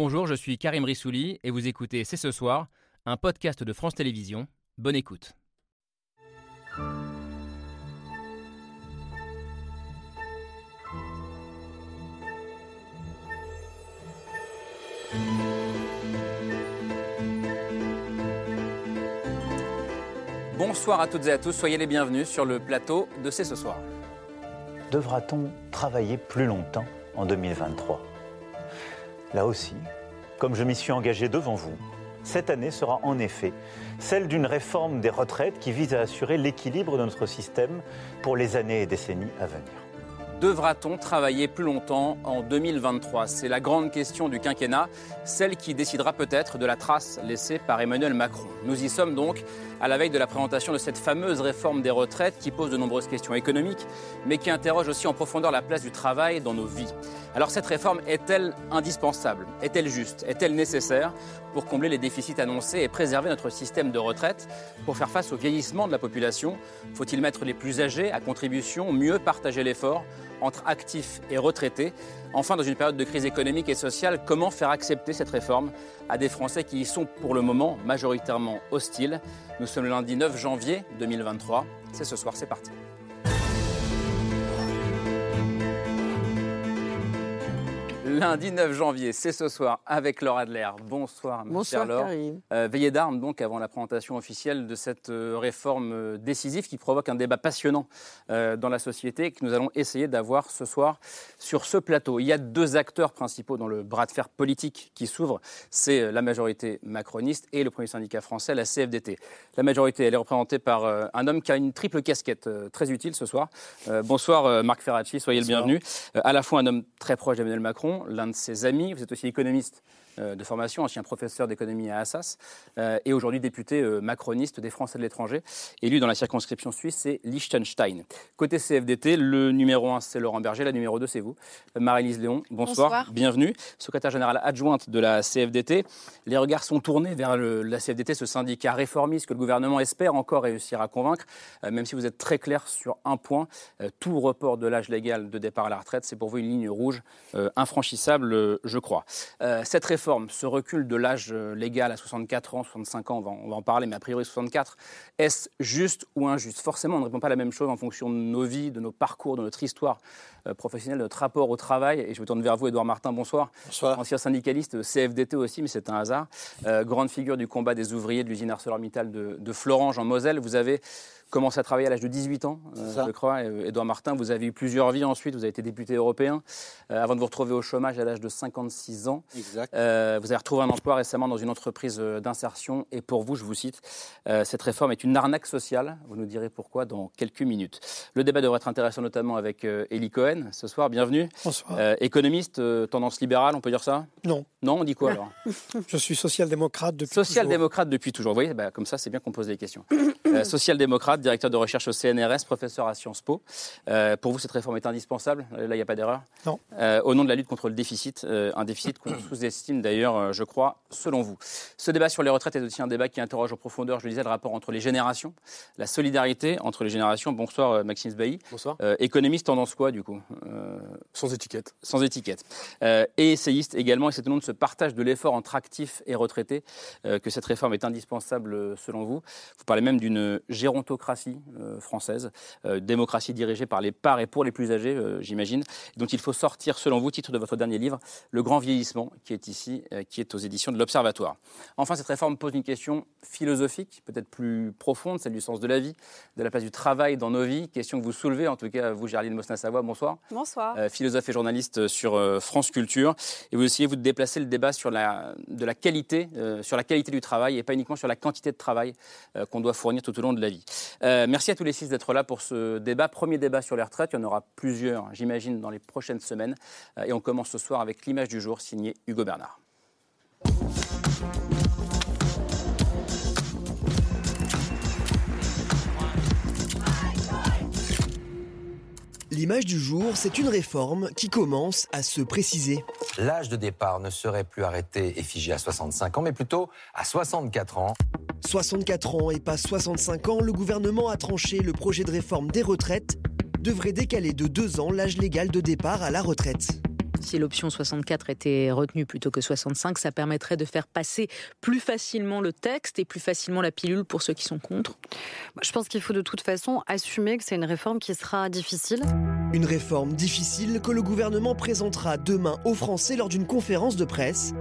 Bonjour, je suis Karim Rissouli et vous écoutez C'est ce soir, un podcast de France Télévisions. Bonne écoute. Bonsoir à toutes et à tous, soyez les bienvenus sur le plateau de C'est ce soir. Devra-t-on travailler plus longtemps en 2023 Là aussi, comme je m'y suis engagé devant vous, cette année sera en effet celle d'une réforme des retraites qui vise à assurer l'équilibre de notre système pour les années et décennies à venir. Devra-t-on travailler plus longtemps en 2023 C'est la grande question du quinquennat, celle qui décidera peut-être de la trace laissée par Emmanuel Macron. Nous y sommes donc à la veille de la présentation de cette fameuse réforme des retraites qui pose de nombreuses questions économiques, mais qui interroge aussi en profondeur la place du travail dans nos vies. Alors cette réforme est-elle indispensable? Est-elle juste? Est-elle nécessaire pour combler les déficits annoncés et préserver notre système de retraite? Pour faire face au vieillissement de la population, faut-il mettre les plus âgés à contribution, mieux partager l'effort? Entre actifs et retraités. Enfin, dans une période de crise économique et sociale, comment faire accepter cette réforme à des Français qui y sont pour le moment majoritairement hostiles? Nous sommes le lundi 9 janvier 2023. C'est ce soir, c'est parti. Lundi 9 janvier, c'est ce soir avec Laura Adler. Bonsoir, Bonsoir, Laure. Karim. Euh, veillée d'armes donc avant la présentation officielle de cette euh, réforme euh, décisive qui provoque un débat passionnant euh, dans la société et que nous allons essayer d'avoir ce soir sur ce plateau. Il y a deux acteurs principaux dans le bras de fer politique qui s'ouvre, c'est la majorité macroniste et le premier syndicat français, la CFDT. La majorité, elle est représentée par euh, un homme qui a une triple casquette euh, très utile ce soir. Euh, bonsoir euh, Marc Ferracci, soyez Bonsoir. le bienvenu. Euh, à la fois un homme très proche d'Emmanuel Macron, l'un de ses amis, vous êtes aussi économiste de formation, ancien professeur d'économie à Assas, euh, et aujourd'hui député euh, macroniste des Français de l'étranger, élu dans la circonscription suisse, c'est Liechtenstein. Côté CFDT, le numéro 1, c'est Laurent Berger, la numéro 2, c'est vous. Euh, Marie-Lise Léon, bonsoir, Bonsoir. bienvenue. Secrétaire générale adjointe de la CFDT. Les regards sont tournés vers le- la CFDT, ce syndicat réformiste que le gouvernement espère encore réussir à convaincre, euh, même si vous êtes très clair sur un point, euh, tout report de l'âge légal de départ à la retraite, c'est pour vous une ligne rouge euh, infranchissable, euh, je crois. Euh, cette réforme, ce recul de l'âge euh, légal à 64 ans, 65 ans, on va, on va en parler, mais a priori 64, est-ce juste ou injuste? Forcément, on ne répond pas la même chose en fonction de nos vies, de nos parcours, de notre histoire euh, professionnelle, de notre rapport au travail. Et je me tourne vers vous, Édouard Martin, bonsoir. Bonsoir. Ancien syndicaliste, euh, CFDT aussi, mais c'est un hasard. Euh, grande figure du combat des ouvriers de l'usine ArcelorMittal de, de Florange en Moselle. Vous avez commencé à travailler à l'âge de 18 ans, euh, je crois. Et, Édouard Martin, vous avez eu plusieurs vies ensuite. Vous avez été député européen euh, avant de vous retrouver au chômage à l'âge de 56 ans. Exact. Euh, vous avez retrouvé un emploi récemment dans une entreprise euh, d'insertion. Et pour vous, je vous cite, euh, cette réforme est une arnaque sociale. Vous nous direz pourquoi dans quelques minutes. Le débat devrait être intéressant notamment avec euh, Elie Cohen ce soir. Bienvenue. Bonsoir. Euh, économiste, euh, tendance libérale, on peut dire ça? Non, Non, on dit quoi alors? Je suis social-démocrate depuis toujours. Social-démocrate depuis toujours. Vous voyez, bah, comme ça, c'est bien qu'on pose des questions. Euh, Directeur de recherche au CNRS, professeur à Sciences Po. Euh, pour vous, cette réforme est indispensable? Là, il n'y a pas d'erreur? Non. Euh, au nom de la lutte contre le déficit, euh, un déficit qu'on sous-estime d'ailleurs, euh, je crois, selon vous. Ce débat sur les retraites est aussi un débat qui interroge en profondeur, je le disais, le rapport entre les générations, la solidarité entre les générations. Bonsoir, euh, Maxime Sbailly. Bonsoir. Euh, économiste, tendance quoi, du coup? Euh, Sans étiquette. sans étiquette. Euh, et essayiste également, et c'est au nom de ce partage de l'effort entre actifs et retraités euh, que cette réforme est indispensable selon vous. Vous parlez même d'une gérontocratie euh, française, euh, démocratie dirigée par les par et pour les plus âgés, euh, j'imagine, dont il faut sortir selon vous, titre de votre dernier livre, Le grand vieillissement, qui est ici, qui est aux éditions de l'Observatoire. Enfin, cette réforme pose une question philosophique, peut-être plus profonde, celle du sens de la vie, de la place du travail dans nos vies, question que vous soulevez, en tout cas vous, Gerline Mosna-Savoie, bonsoir Bonsoir. euh, philosophe et journaliste sur euh, France Culture. Et vous essayez vous de déplacer le débat sur la, de la qualité, euh, sur la qualité du travail et pas uniquement sur la quantité de travail qu'on doit fournir tout au long de la vie. Euh, merci à tous les six d'être là pour ce débat. Premier débat sur les retraites. Il y en aura plusieurs, j'imagine, dans les prochaines semaines. Euh, et on commence ce soir avec l'image du jour signée Hugo Bernard. L'image du jour, c'est une réforme qui commence à se préciser. L'âge de départ ne serait plus arrêté et figé à 65 ans, mais plutôt à 64 ans. 64 ans et pas 65 ans, le gouvernement a tranché le projet de réforme des retraites devrait décaler de deux ans l'âge légal de départ à la retraite. Si l'option 64 était retenue plutôt que 65, ça permettrait de faire passer plus facilement le texte et plus facilement la pilule pour ceux qui sont contre Je pense qu'il faut de toute façon assumer que c'est une réforme qui sera difficile. Une réforme difficile que le gouvernement présentera demain aux Français lors d'une conférence de presse.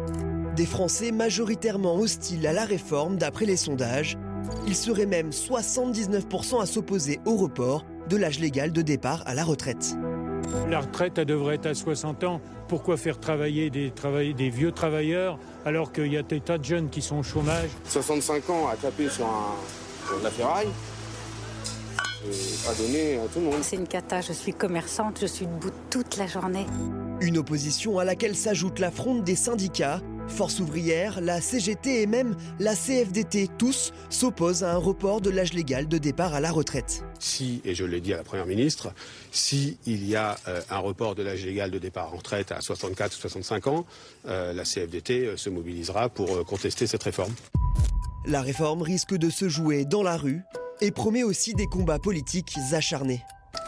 Des Français majoritairement hostiles à la réforme d'après les sondages. Il serait même 79% à s'opposer au report de l'âge légal de départ à la retraite. La retraite, elle devrait être à 60 ans. Pourquoi faire travailler des, des vieux travailleurs alors qu'il y a des tas de jeunes qui sont au chômage? 65 ans à taper sur, un, la ferraille, c'est pas donné à tout le monde. C'est une cata, je suis commerçante, je suis debout toute la journée. Une opposition à laquelle s'ajoute la fronde des syndicats Force ouvrière, la CGT et même la CFDT, tous s'opposent à un report de l'âge légal de départ à la retraite. Si, et je l'ai dit à la Première ministre, si il y a euh, un report de l'âge légal de départ en retraite à 64 ou 65 ans, euh, la CFDT euh, se mobilisera pour contester cette réforme. La réforme risque de se jouer dans la rue et promet aussi des combats politiques acharnés.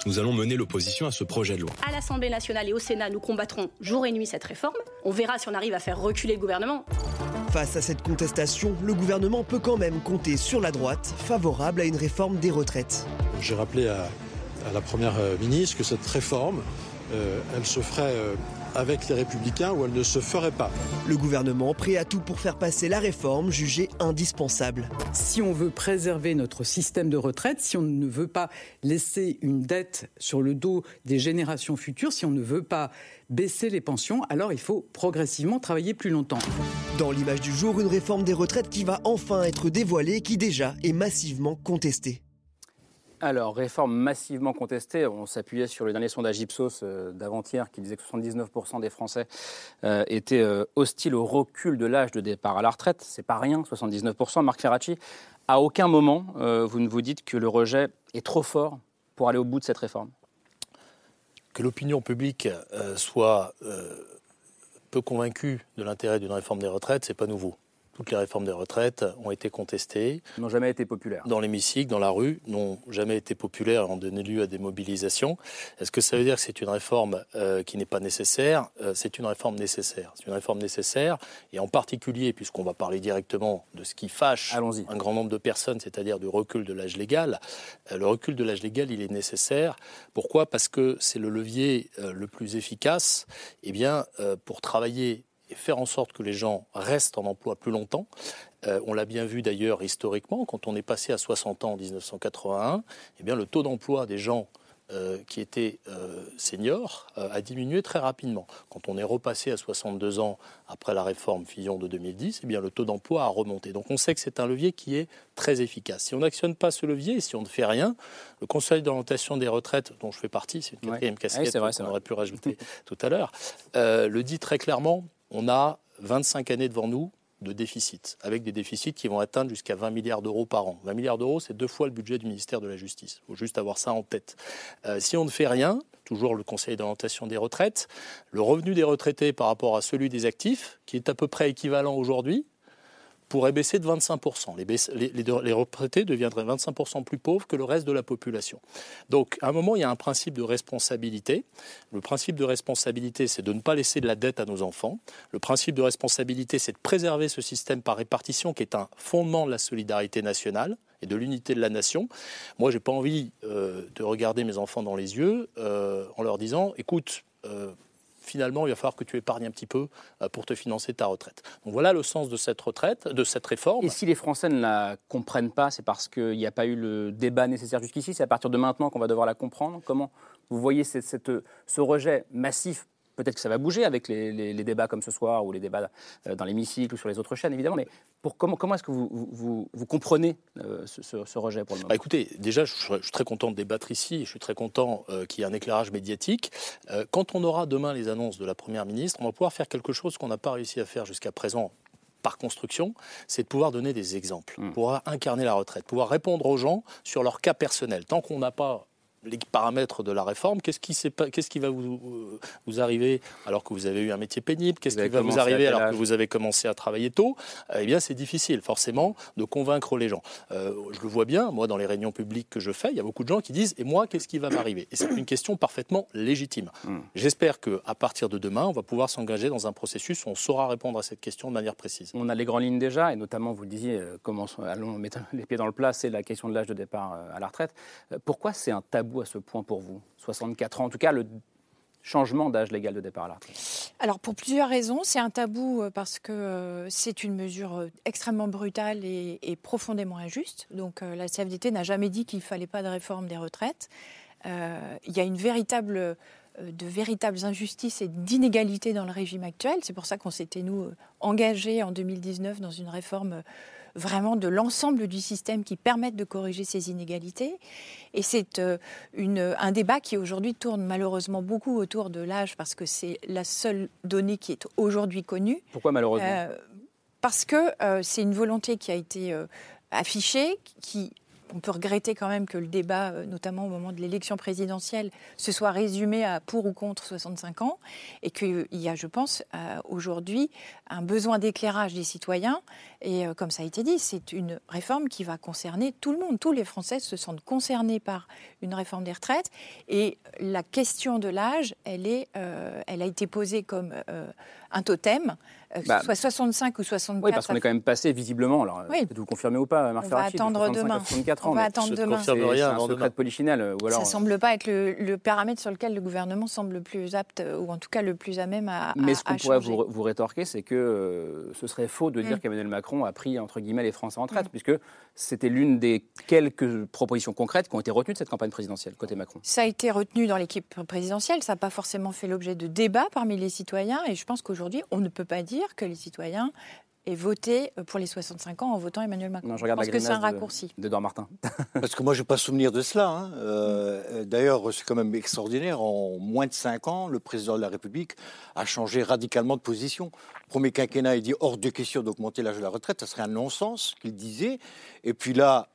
Nous allons mener l'opposition à ce projet de loi. À l'Assemblée nationale et au Sénat, nous combattrons jour et nuit cette réforme. On verra si on arrive à faire reculer le gouvernement. Face à cette contestation, le gouvernement peut quand même compter sur la droite, favorable à une réforme des retraites. J'ai rappelé à, la Première ministre que cette réforme, euh, elle se ferait euh, avec les républicains ou elle ne se ferait pas. Le gouvernement prêt à tout pour faire passer la réforme jugée indispensable. Si on veut préserver notre système de retraite, si on ne veut pas laisser une dette sur le dos des générations futures, si on ne veut pas baisser les pensions, alors il faut progressivement travailler plus longtemps. Dans l'image du jour, une réforme des retraites qui va enfin être dévoilée, qui déjà est massivement contestée. Alors, réforme massivement contestée. On s'appuyait sur le dernier sondage Ipsos euh, d'avant-hier qui disait que 79% des Français euh, étaient euh, hostiles au recul de l'âge de départ à la retraite. C'est pas rien, 79%. Marc Ferracci, à aucun moment vous ne vous dites que le rejet est trop fort pour aller au bout de cette réforme. Que l'opinion publique soit peu convaincue de l'intérêt d'une réforme des retraites, c'est pas nouveau. Toutes les réformes des retraites ont été contestées. N'ont jamais été populaires. Dans l'hémicycle, dans la rue, n'ont jamais été populaires et ont donné lieu à des mobilisations. Est-ce que ça veut dire que c'est une réforme euh, qui n'est pas nécessaire? Euh, C'est une réforme nécessaire. C'est une réforme nécessaire, et en particulier, puisqu'on va parler directement de ce qui fâche un grand nombre de personnes, c'est-à-dire du recul de l'âge légal. Euh, le recul de l'âge légal, il est nécessaire. Pourquoi? Parce que c'est le levier le plus efficace eh bien, pour travailler et faire en sorte que les gens restent en emploi plus longtemps. Euh, on l'a bien vu d'ailleurs historiquement, quand on est passé à 60 ans en 1981, eh bien, le taux d'emploi des gens euh, qui étaient euh, seniors a diminué très rapidement. Quand on est repassé à 62 ans après la réforme Fillon de 2010, eh bien, le taux d'emploi a remonté. Donc on sait que c'est un levier qui est très efficace. Si on n'actionne pas ce levier si on ne fait rien, le Conseil d'orientation des retraites, dont je fais partie, c'est une quatrième casquette qu'on aurait pu rajouter tout à l'heure, le dit très clairement, on a 25 années devant nous de déficit, avec des déficits qui vont atteindre jusqu'à 20 milliards d'euros par an. 20 milliards d'euros, c'est deux fois le budget du ministère de la Justice. Il faut juste avoir ça en tête. Euh, si on ne fait rien, toujours le Conseil d'orientation des retraites, le revenu des retraités par rapport à celui des actifs, qui est à peu près équivalent aujourd'hui, pourrait baisser de 25%. Les, retraités deviendraient 25% plus pauvres que le reste de la population. Donc, à un moment, il y a un principe de responsabilité. Le principe de responsabilité, c'est de ne pas laisser de la dette à nos enfants. Le principe de responsabilité, c'est de préserver ce système par répartition qui est un fondement de la solidarité nationale et de l'unité de la nation. Moi, j'ai pas envie euh, de regarder mes enfants dans les yeux euh, en leur disant, écoute, euh, finalement, il va falloir que tu épargnes un petit peu euh, pour te financer ta retraite. Donc voilà le sens de cette retraite, de cette réforme. Et si les Français ne la comprennent pas, c'est parce qu'il n'y a pas eu le débat nécessaire jusqu'ici? C'est à partir de maintenant qu'on va devoir la comprendre? Comment vous voyez ce rejet massif Peut-être que ça va bouger avec les, débats comme ce soir ou les débats euh, dans l'hémicycle ou sur les autres chaînes, évidemment. Mais pour, comment, comment est-ce que vous, vous, comprenez euh, ce, rejet pour le moment? Bah, Écoutez, déjà, je, suis très content de débattre ici. Je suis très content euh, qu'il y ait un éclairage médiatique. quand on aura demain les annonces de la Première ministre, on va pouvoir faire quelque chose qu'on n'a pas réussi à faire jusqu'à présent par construction, c'est de pouvoir donner des exemples, hmm. pouvoir incarner la retraite, pouvoir répondre aux gens sur leur cas personnel. Tant qu'on n'a pas les paramètres de la réforme. Qu'est-ce qui, qu'est-ce qui va vous, vous arriver alors que vous avez eu un métier pénible? Qu'est-ce qui va vous arriver alors que vous avez commencé à travailler tôt? Eh bien, c'est difficile, forcément, de convaincre les gens. Euh, je le vois bien, moi, dans les réunions publiques que je fais, il y a beaucoup de gens qui disent Et moi, qu'est-ce qui va m'arriver? Et c'est une question parfaitement légitime. Hmm. J'espère qu'à partir de demain, on va pouvoir s'engager dans un processus où on saura répondre à cette question de manière précise. On a les grandes lignes déjà, et notamment, vous le disiez, euh, comment, allons mettre les pieds dans le plat, c'est la question de l'âge de départ euh, à la retraite. Pourquoi c'est un tabou à ce point pour vous 64 ans, en tout cas le changement d'âge légal de départ à la Alors pour plusieurs raisons, c'est un tabou euh, parce que euh, c'est une mesure euh, extrêmement brutale et, profondément injuste. Donc la CFDT n'a jamais dit qu'il ne fallait pas de réforme des retraites. il y a une véritable de véritables injustices et d'inégalités dans le régime actuel. C'est pour ça qu'on s'était, nous, engagés en 2019 dans une réforme vraiment de l'ensemble du système qui permettent de corriger ces inégalités. Et c'est euh, un débat qui aujourd'hui tourne malheureusement beaucoup autour de l'âge parce que c'est la seule donnée qui est aujourd'hui connue. Pourquoi malheureusement? Euh, Parce que euh, c'est une volonté qui a été affichée, qui on peut regretter quand même que le débat, euh, notamment au moment de l'élection présidentielle, se soit résumé à pour ou contre 65 ans, et qu'il y a, je pense, euh, aujourd'hui un besoin d'éclairage des citoyens. Et euh, comme ça a été dit, c'est une réforme qui va concerner tout le monde. Tous les Français se sentent concernés par une réforme des retraites. Et la question de l'âge, elle, elle a été posée comme un totem. Euh, bah, soit 65 ou 64. Oui, parce qu'on est quand même passé visiblement. Alors, oui. vous confirmez ou pas, Marc On va attendre demain. 64 ans, on va attendre demain. C'est un secret de polichinelle. Ou alors... Ça semble pas être le, paramètre sur lequel le gouvernement semble le plus apte, ou en tout cas le plus à même à. Mais ce qu'on pourrait vous, vous, rétorquer, c'est que euh, ce serait faux de dire mm. qu'Emmanuel Macron a pris entre guillemets les Français en traite, mm. puisque c'était l'une des quelques propositions concrètes qui ont été retenues de cette campagne présidentielle côté Macron. Ça a été retenu dans l'équipe présidentielle. Ça n'a pas forcément fait l'objet de débats parmi les citoyens, et je pense qu'aujourd'hui, on ne peut pas dire que les citoyens et voter pour les 65 ans en votant Emmanuel Macron. Non, je regarde Parce que c'est un raccourci. D'Edouard Martin. Parce que moi, je n'ai pas souvenir de cela. Hein. Euh, d'ailleurs, c'est quand même extraordinaire. En moins de 5 ans, le président de la République a changé radicalement de position. Premier quinquennat, il dit hors de question d'augmenter l'âge de la retraite. Ça serait un non-sens qu'il disait. Et puis là,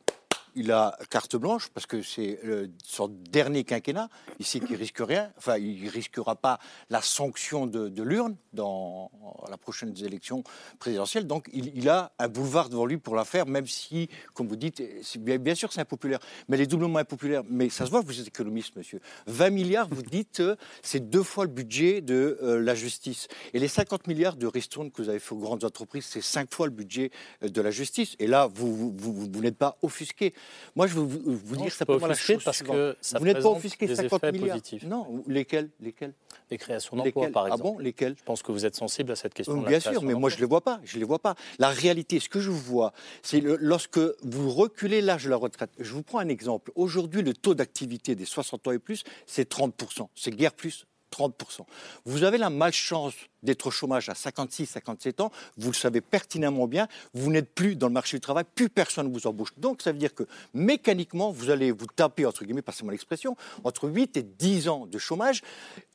il a carte blanche parce que c'est son dernier quinquennat. Il sait qu'il risque rien. Enfin, il risquera pas la sanction de, l'urne dans la prochaine élection présidentielle. Donc, il, a un boulevard devant lui pour la faire, même si, comme vous dites, bien, sûr c'est impopulaire, mais les doublement impopulaires. Mais ça se voit vous êtes économiste, monsieur. 20 milliards, vous dites, euh, c'est deux fois le budget de euh, la justice. Et les 50 milliards de ristournes que vous avez fait aux grandes entreprises, c'est cinq fois le budget euh, de la justice. Et là, vous, vous n'êtes pas offusqué. Moi, je veux vous, vous dire simplement la chose parce que ça Vous n'êtes pas offusqué 50 milliards. Positifs. Non, lesquels, lesquels? Les créations d'emplois, par exemple. Ah bon, lesquels? Je pense que vous êtes sensible à cette question. bien sûr, mais moi je ne les vois pas. Je les vois pas. La réalité, ce que je vois, c'est lorsque vous reculez l'âge de la retraite. Je vous prends un exemple. Aujourd'hui, le taux d'activité des 60 ans et plus, c'est 30% C'est guère plus 30 Vous avez la malchance d'être au chômage à 56, 57 ans, vous le savez pertinemment bien, vous n'êtes plus dans le marché du travail, plus personne ne vous embauche. Donc ça veut dire que mécaniquement, vous allez vous taper, entre guillemets, passez-moi l'expression, entre 8 et 10 ans de chômage,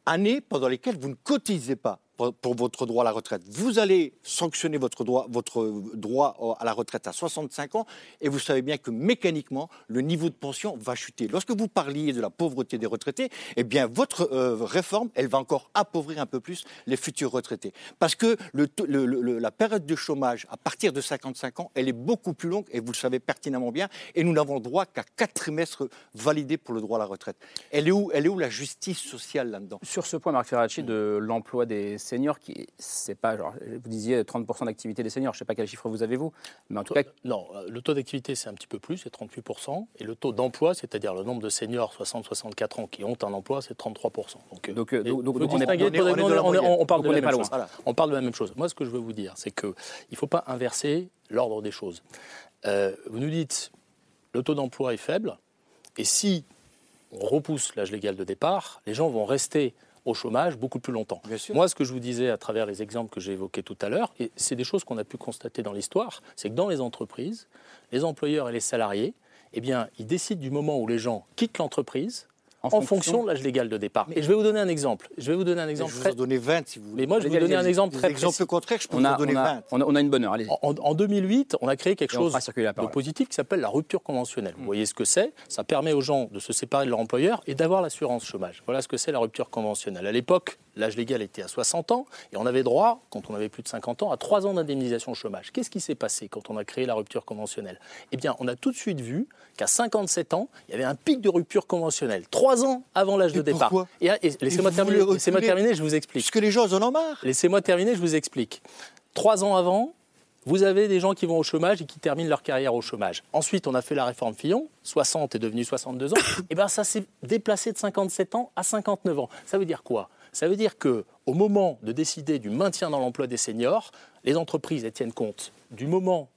années pendant lesquelles vous ne cotisez pas pour, votre droit à la retraite. Vous allez sanctionner votre droit, votre droit à la retraite à 65 ans et vous savez bien que mécaniquement, le niveau de pension va chuter. Lorsque vous parliez de la pauvreté des retraités, eh bien, votre euh, réforme, elle va encore appauvrir un peu plus les futurs retraités. Parce que la période de chômage à partir de 55 ans, elle est beaucoup plus longue et vous le savez pertinemment bien. Et nous n'avons droit qu'à quatre trimestres validés pour le droit à la retraite. Elle est où, elle est où la justice sociale là-dedans? Sur ce point, Marc Ferracci, de l'emploi des seniors, qui c'est pas genre, vous disiez 30% d'activité des seniors, je ne sais pas quel chiffre vous avez vous, mais en tout cas. Non, le taux d'activité c'est un petit peu plus, c'est 38%, et le taux d'emploi, c'est-à-dire le nombre de seniors 60-64 ans qui ont un emploi, c'est 33%. Donc, donc, on, parle de la même chose. On parle de la même chose. Moi, ce que je veux vous dire, c'est qu'il ne faut pas inverser l'ordre des choses. Euh, vous nous dites, le taux d'emploi est faible, et si on repousse l'âge légal de départ, les gens vont rester au chômage beaucoup plus longtemps. Moi, ce que je vous disais à travers les exemples que j'ai évoqués tout à l'heure, et c'est des choses qu'on a pu constater dans l'histoire, c'est que dans les entreprises, les employeurs et les salariés, eh bien, ils décident du moment où les gens quittent l'entreprise en, fonction... de l'âge légal de départ. Et je vais vous donner un exemple. Je vais vous donner un exemple. je vous en donner 20 si vous voulez. Mais moi, je vais vous donner un exemple très précis. exemple contraire, je peux vous en donner 20. On a, une bonne heure, allez en, en, 2008, on a créé quelque chose de positif qui s'appelle la rupture conventionnelle. Vous voyez ce que c'est? Ça permet aux gens de se séparer de leur employeur et d'avoir l'assurance chômage. Voilà ce que c'est la rupture conventionnelle. À l'époque, l'âge légal était à 60 ans et on avait droit, quand on avait plus de 50 ans, à 3 ans d'indemnisation chômage. Qu'est-ce qui s'est passé quand on a créé la rupture conventionnelle? Eh bien, on a tout de suite vu qu'à 57 ans, il y avait un pic de rupture conventionnelle. 3 ans avant l'âge de départ. Et, laissez-moi terminer, laissez terminer, je vous explique. Parce que les gens en ont marre. Laissez-moi terminer, je vous explique. 3 ans avant, vous avez des gens qui vont au chômage et qui terminent leur carrière au chômage. Ensuite, on a fait la réforme Fillon, 60 est devenu 62 ans. et eh bien ça s'est déplacé de 57 ans à 59 ans. Ça veut dire quoi? Ça veut dire que au moment de décider du maintien dans l'emploi des seniors, les entreprises tiennent compte du moment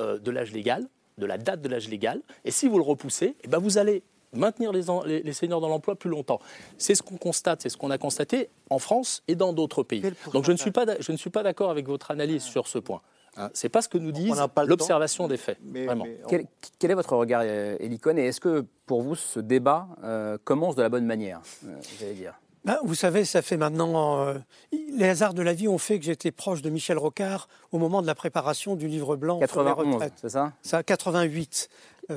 euh, de l'âge légal, de la date de l'âge légal, et si vous le repoussez, eh ben vous allez maintenir les, les, seniors dans l'emploi plus longtemps. C'est ce qu'on constate, c'est ce qu'on a constaté en France et dans d'autres pays. Donc je ne suis pas, je ne suis pas d'accord avec votre analyse sur ce point. Hein, c'est pas ce que nous disent l'observation des faits. vraiment. Quel, est votre regard, euh, Elikon Et est-ce que pour vous, ce débat euh, commence de la bonne manière, euh, dire? Ben, vous savez, ça fait maintenant. les hasards de la vie ont fait que j'étais proche de Michel Rocard au moment de la préparation du livre blanc 91, sur les C'est ça? Ça, 88.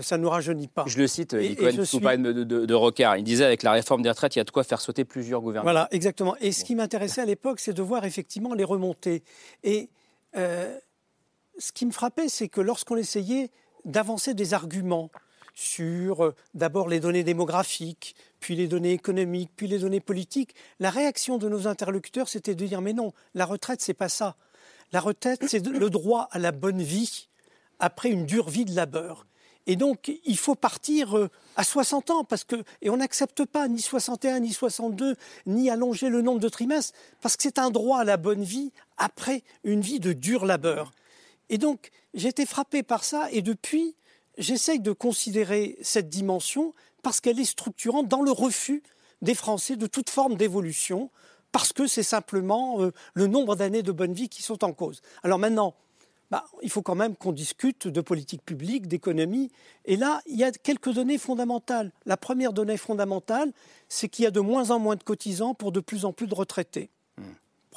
ça ne nous rajeunit pas. Je le cite, suis... de, de, Rocard. Il disait avec la réforme des retraites, il y a de quoi faire sauter plusieurs gouvernements. Voilà, exactement. Et ce qui m'intéressait à l'époque, c'est de voir effectivement les remontées. Et ce qui me frappait, c'est que lorsqu'on essayait d'avancer des arguments sur euh, d'abord les données démographiques, puis les données économiques, puis les données politiques, la réaction de nos interlocuteurs, c'était de dire mais non, la retraite, c'est pas ça. La retraite, c'est le droit à la bonne vie après une dure vie de labeur. Et donc, il faut partir euh, à 60 ans, parce que, et on n'accepte pas ni 61, ni 62, ni allonger le nombre de trimestres, parce que c'est un droit à la bonne vie après une vie de dur labeur. Et donc, j'ai été frappé par ça, et depuis, j'essaye de considérer cette dimension parce qu'elle est structurante dans le refus des Français de toute forme d'évolution, parce que c'est simplement euh, le nombre d'années de bonne vie qui sont en cause. Alors maintenant, bah, il faut quand même qu'on discute de politique publique, d'économie. Et là, il y a quelques données fondamentales. La première donnée fondamentale, c'est qu'il y a de moins en moins de cotisants pour de plus en plus de retraités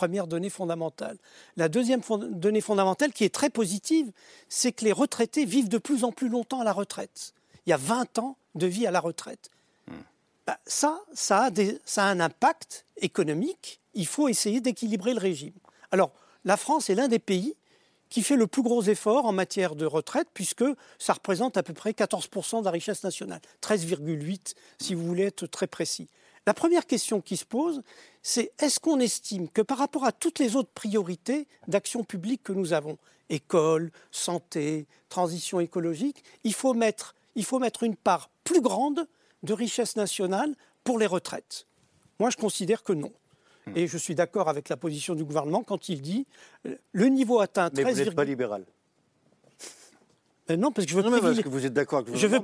première donnée fondamentale. La deuxième donnée fondamentale, qui est très positive, c'est que les retraités vivent de plus en plus longtemps à la retraite. Il y a 20 ans de vie à la retraite. Hmm. Bah, ça, ça a, ça a un impact économique. Il faut essayer d'équilibrer le régime. Alors, la France est l'un des pays qui fait le plus gros effort en matière de retraite, puisque ça représente à peu près 14% de la richesse nationale, 13,8 si vous voulez être très précis. La première question qui se pose, c'est est-ce qu'on estime que par rapport à toutes les autres priorités d'action publique que nous avons, école, santé, transition écologique, il faut mettre, il faut mettre une part plus grande de richesse nationale pour les retraites? Moi, je considère que non. Hmm. Et je suis d'accord avec la position du gouvernement quand il dit euh, le niveau atteint 13. Mais vous n'êtes pas libéral. Euh, non, parce que je veux, privilégier... vous êtes d'accord je veux,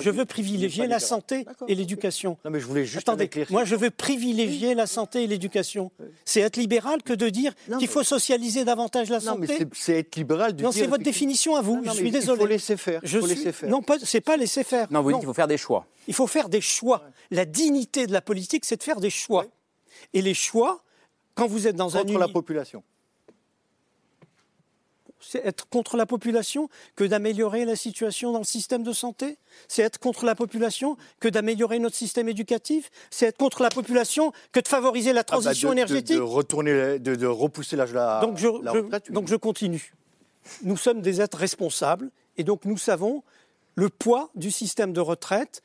je veux privilégier la santé et l'éducation. Non, mais je voulais juste Attendez, moi je veux privilégier la santé et l'éducation. C'est être libéral que de dire qu'il faut socialiser davantage la santé. Non, mais c'est être libéral de Non, c'est votre définition à vous. je suis désolé. Il faut laisser faire. Je faut laisser faire. Non, c'est pas laisser faire. Non, vous dites qu'il faut faire des choix. Il faut faire des choix. La dignité de la politique, c'est de faire des choix. Et les choix, quand vous êtes dans un... Contre la population c'est être contre la population que d'améliorer la situation dans le système de santé? C'est être contre la population que d'améliorer notre système éducatif? C'est être contre la population que de favoriser la ah bah transition énergétique de, retourner, de, repousser l'âge de la, donc je, retraite Donc je continue. Nous sommes des êtres responsables et donc nous savons le poids du système de retraite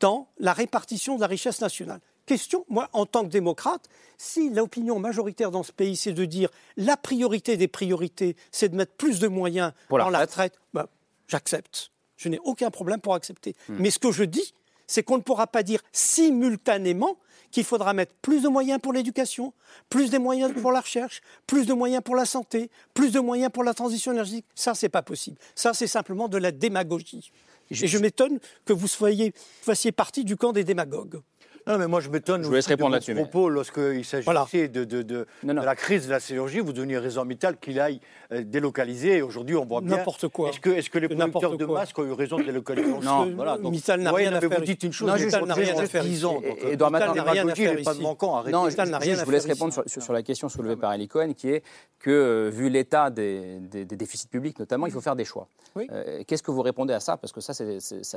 dans la répartition de la richesse nationale question, moi, en tant que démocrate, si l'opinion majoritaire dans ce pays, c'est de dire la priorité des priorités, c'est de mettre plus de moyens pour dans la retraite, bah, j'accepte. Je n'ai aucun problème pour accepter. Hmm. Mais ce que je dis, c'est qu'on ne pourra pas dire simultanément qu'il faudra mettre plus de moyens pour l'éducation, plus de moyens pour la recherche, plus de moyens pour la santé, plus de moyens pour la transition énergétique. Ça, c'est pas possible. Ça, c'est simplement de la démagogie. Et je m'étonne que vous soyez, fassiez partie du camp des démagogues. Non, mais moi je m'étonne. Je vous laisse répondre là-dessus, mais- propos lorsqu'il s'agissait de, de, de- Non, non. de la crise de la sidérurgie, vous deveniez raison Mittal qu'il aille euh, délocaliser. Et aujourd'hui, on voit bien. N'importe quoi. Est-ce que, que les producteurs de masques ont eu raison de délocaliser Non. voilà. donc- Mittal n'a rien à mais faire Vous dites une chose, Mittal n'a rien à faire 10 ici. ans. Et- donc, et Edouard Mittal n'a rien à faire pas de manquant. Non, Mittal je, vous laisse répondre sur, la question soulevée par Eli Cohen, qui est que, euh, vu l'état des, déficits publics notamment, il faut faire des choix. Oui. Euh, Qu'est-ce que vous répondez à ça? Parce que ça, ça,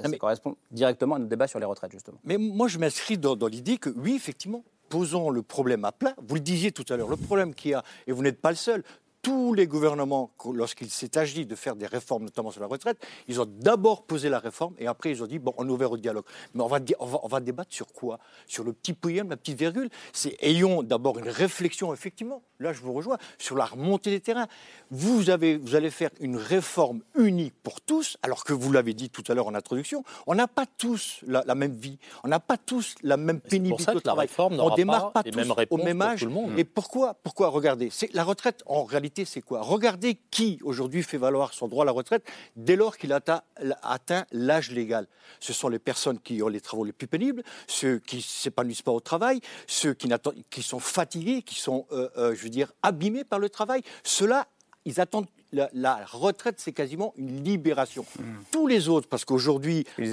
Ah, mais- correspond directement à notre débat sur les retraites, justement. Mais moi, je m'inscris dans, dans l'idée que, oui, effectivement, posons le problème à plat. Vous le disiez tout à l'heure, le problème qu'il y a, et vous n'êtes pas le seul, tous les gouvernements, lorsqu'il s'est agi de faire des réformes, notamment sur la retraite, ils ont d'abord posé la réforme et après ils ont dit, bon, on est ouvert au dialogue. Mais on va, on va débattre sur quoi? Sur le petit poème, la petite virgule C'est ayons d'abord une réflexion, effectivement, là je vous rejoins, sur la remontée des terrains. Vous, avez, vous allez faire une réforme unique pour tous, alors que vous l'avez dit tout à l'heure en introduction, on n'a pas tous la, la même vie, on n'a pas tous la même C'est pour pénibilité ça que au la travail. réforme on démarre pas tous au même âge. tout le monde. Et pourquoi Pourquoi Regardez, la retraite. En réalité, c'est quoi? Regardez qui aujourd'hui fait valoir son droit à la retraite dès lors qu'il atteint, atteint l'âge légal? Ce sont les personnes qui ont les travaux les plus pénibles, ceux qui s'épanouissent pas au travail, ceux qui, sont fatigués, qui sont, euh, euh, je veux dire, abîmés par le travail. Ceux-là, ils attendent. La, la retraite, c'est quasiment une libération. Tous les autres, parce qu'aujourd'hui, Vous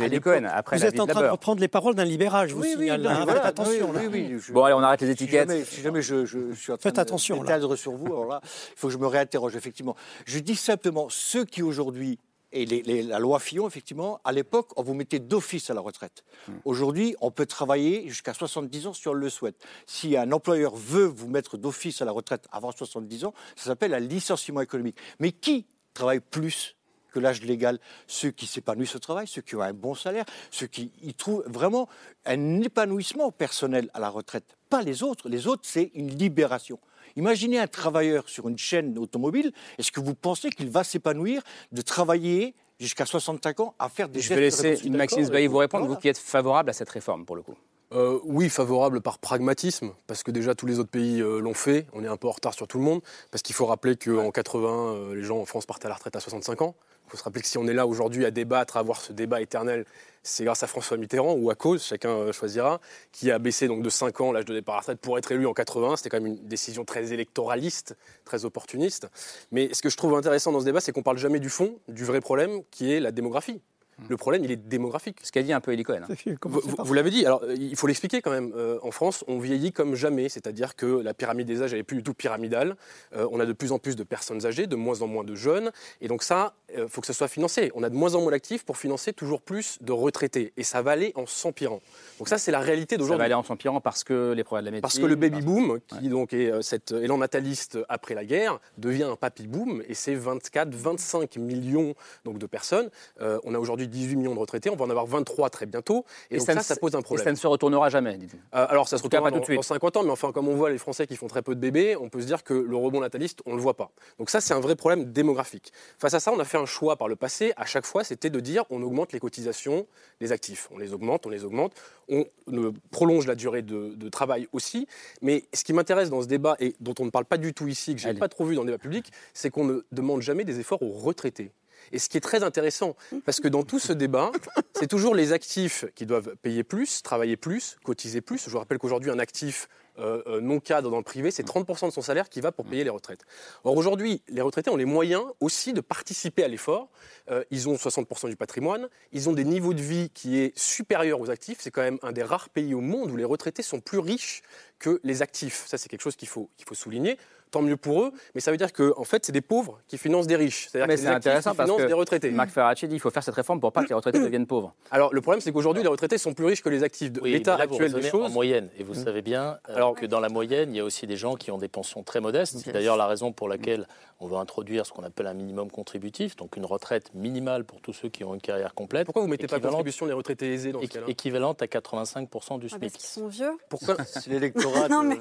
êtes vie en de train de reprendre les paroles d'un libéral, je vous Oui, oui, signale. non, hein, voilà, attention. oui, là. oui, oui, je- Bon, allez, on arrête les si étiquettes. jamais, si jamais je, je- je suis en train Faites attention, de là. sur vous, alors là, il faut que je me réinterroge, effectivement. Je dis simplement, ceux qui aujourd'hui, et les- les- la loi Fillon, effectivement, à l'époque, on vous mettait d'office à la retraite. Hmm. Aujourd'hui, on peut travailler jusqu'à 70 ans si on le souhaite. Si un employeur veut vous mettre d'office à la retraite avant 70 ans, ça s'appelle un licenciement économique. Mais qui travaille plus que l'âge légal, ceux qui s'épanouissent au travail, ceux qui ont un bon salaire, ceux qui y trouvent vraiment un épanouissement personnel à la retraite. Pas les autres. Les autres, c'est une libération. Imaginez un travailleur sur une chaîne automobile. Est-ce que vous pensez qu'il va s'épanouir de travailler jusqu'à 65 ans à faire des Je vais laisser Maxime Sbailly vous répondre, Voilà. vous qui êtes favorable à cette réforme, pour le coup. Euh, oui, favorable par pragmatisme, parce que déjà tous les autres pays euh, l'ont fait. On est un peu en retard sur tout le monde, parce qu'il faut rappeler qu'en 80, euh, les gens en France partaient à la retraite à 65 ans. Il faut se rappeler que si on est là aujourd'hui à débattre, à avoir ce débat éternel, c'est grâce à François Mitterrand ou à cause, chacun euh, choisira, qui a baissé donc de 5 ans l'âge de départ à la retraite pour être élu en 80. C'était quand même une décision très électoraliste, très opportuniste. Mais ce que je trouve intéressant dans ce débat, c'est qu'on parle jamais du fond, du vrai problème, qui est la démographie. Le problème, il est démographique. Ce qu'a dit un peu Eli Cohen. hein. Vous, l'avez dit, alors euh, il faut l'expliquer quand même. Euh, en France, on vieillit comme jamais, c'est-à-dire que la pyramide des âges, elle n'est plus du tout pyramidale. Euh, on a de plus en plus de personnes âgées, de moins en moins de jeunes. Et donc ça, il faut que ce soit financé. On a de moins en moins d'actifs pour financer toujours plus de retraités. Et ça va aller en s'empirant. Donc ça, c'est la réalité Ça va d'aujourd'hui. aller en s'empirant parce que les problèmes de la médecine. Parce que le baby boom, qui donc est euh, cet élan nataliste après la guerre, devient un papy boom et c'est 24-25 millions donc, de personnes. Euh, on a aujourd'hui 18 millions de retraités, on va en avoir 23 très bientôt. Et, Et donc ça ça, ça pose un Et problème. ça ne se retournera jamais, dites-vous. Euh, alors ça se En retournera pas tout de suite. dans 50 ans, mais enfin comme on voit les Français qui font très peu de bébés, on peut se dire que le rebond nataliste, on ne le voit pas. Donc ça, c'est un vrai problème démographique. Face à ça, on a fait un choix par le passé. À chaque fois, c'était de dire on augmente les cotisations des actifs. On les augmente, on les augmente. On prolonge la durée de, de travail aussi. Mais ce qui m'intéresse dans ce débat, et dont on ne parle pas du tout ici, que je n'ai pas trop vu dans le débat public, c'est qu'on ne demande jamais des efforts aux retraités. Et ce qui est très intéressant, parce que dans tout ce débat, c'est toujours les actifs qui doivent payer plus, travailler plus, cotiser plus. Je vous rappelle qu'aujourd'hui, un actif euh, euh, non cadre dans le privé, c'est 30% de son salaire qui va pour payer les retraites. Or aujourd'hui, les retraités ont les moyens aussi de participer à l'effort. Euh, ils ont 60% du patrimoine, ils ont des niveaux de vie qui est supérieur aux actifs. C'est quand même un des rares pays au monde où les retraités sont plus riches que les actifs. Ça, c'est quelque chose qu'il faut, qu'il faut souligner. Tant mieux pour eux, mais ça veut dire que en fait, c'est des pauvres qui financent des riches. C'est-à-dire que c'est les actifs intéressant qui parce financent que des retraités. Marc Ferracci dit qu'il faut faire cette réforme pour pas que les retraités deviennent pauvres. Alors le problème, c'est qu'aujourd'hui, les retraités sont plus riches que les actifs. De Oui, L'état actuel des choses. en moyenne. Et vous Mhm. savez bien euh, que dans la moyenne, il y a aussi des gens qui ont des pensions très modestes. C'est d'ailleurs la raison pour laquelle on va introduire ce qu'on appelle un minimum contributif, donc une retraite minimale pour tous ceux qui ont une carrière complète. Pourquoi vous mettez pas contribution les retraités aisés dans ce cas-là? Équivalente à 85% du Ah, SMIC. parce qu'ils sont vieux. Pourquoi C'est l'électorat. Non, mais-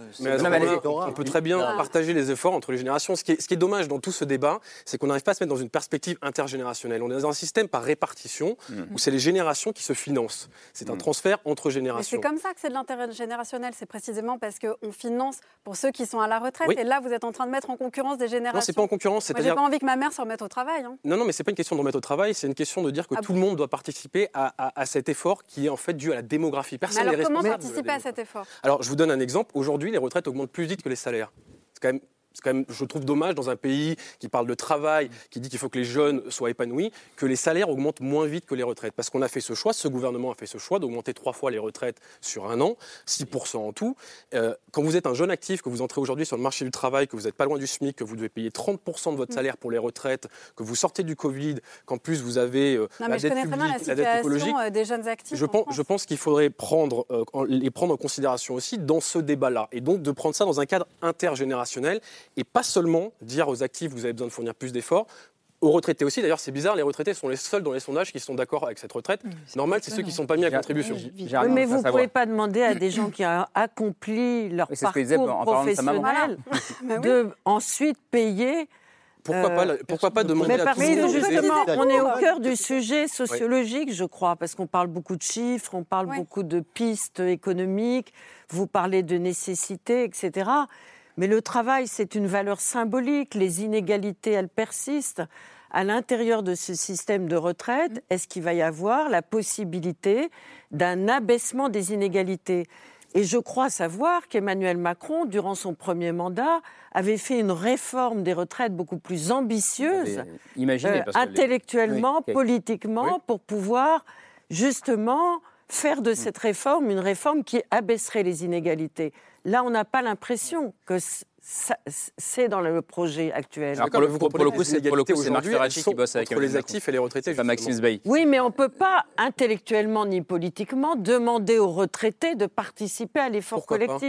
on peut très bien Ah. partager les efforts entre les générations. Ce qui est, ce qui est dommage dans tout ce débat, c'est qu'on n'arrive pas à se mettre dans une perspective intergénérationnelle. On est dans un système par répartition où c'est les générations qui se financent. C'est un transfert entre Mais c'est générations. comme ça que c'est de l'intérêt générationnel. C'est précisément parce parce qu'on finance pour ceux qui sont à la retraite. Oui. Et là, vous êtes en train de mettre en concurrence des générations. Non, c'est pas en concurrence. Moi, j'ai C'est-à-dire pas envie que ma mère se remette au travail. hein. Non, non, mais c'est pas une question de remettre au travail, c'est une question de dire que Ah tout le monde doit participer à, à- à cet effort qui est en fait dû à la démographie. Mais Personne alors, n'est comment participer à cet effort? Alors, je vous donne un exemple. Aujourd'hui, les retraites augmentent plus vite que les salaires. C'est quand même. C'est quand même, je trouve dommage dans un pays qui parle de travail, qui dit qu'il faut que les jeunes soient épanouis, que les salaires augmentent moins vite que les retraites. Parce qu'on a fait ce choix, ce gouvernement a fait ce choix d'augmenter trois fois les retraites sur un an, 6% en tout. Euh, quand vous êtes un jeune actif, que vous entrez aujourd'hui sur le marché du travail, que vous n'êtes pas loin du SMIC, que vous devez payer 30% de votre Mm. salaire pour les retraites, que vous sortez du Covid, qu'en plus vous avez euh, Non, la dette bien la publique, la dette écologique. euh, des jeunes actifs. Je en pense, France. je pense qu'il faudrait prendre, euh, en- les prendre en considération aussi dans ce débat-là. Et donc de prendre ça dans un cadre intergénérationnel et pas seulement dire aux actifs vous avez besoin de fournir plus d'efforts. Aux retraités aussi, d'ailleurs c'est bizarre, les retraités sont les seuls dans les sondages qui sont d'accord avec cette retraite. Normal, c'est ceux qui ne sont pas mis à contribution. Oui, mais vous ne pouvez pas demander à des gens qui ont accompli leur Oui, que disait, parcours en de Bah de ensuite payer. Pourquoi pas la- pourquoi pas demander Mais à tout le que monde de justement, on est au cœur du sujet sociologique, je crois, parce qu'on parle beaucoup de chiffres, on parle beaucoup de pistes économiques, vous parlez de nécessité, etc. Mais le travail, c'est une valeur symbolique. Les inégalités, elles persistent. À l'intérieur de ce système de retraite, est-ce qu'il va y avoir la possibilité d'un abaissement des inégalités? Et je crois savoir qu'Emmanuel Macron, durant son premier mandat, avait fait une réforme des retraites beaucoup plus ambitieuse, euh, les- intellectuellement, Oui. politiquement, Oui. pour pouvoir justement faire de cette réforme une réforme qui abaisserait les inégalités. Là, on n'a pas l'impression que c'est dans le projet actuel. Alors, pour le, pour, pour le coup, c'est pour le coup, c'est Marc Ferracci qui bosse avec entre les actifs et les retraités. Pas Maxime Zbaï. Oui, mais on ne peut pas intellectuellement ni politiquement demander aux retraités de participer à l'effort Pourquoi pas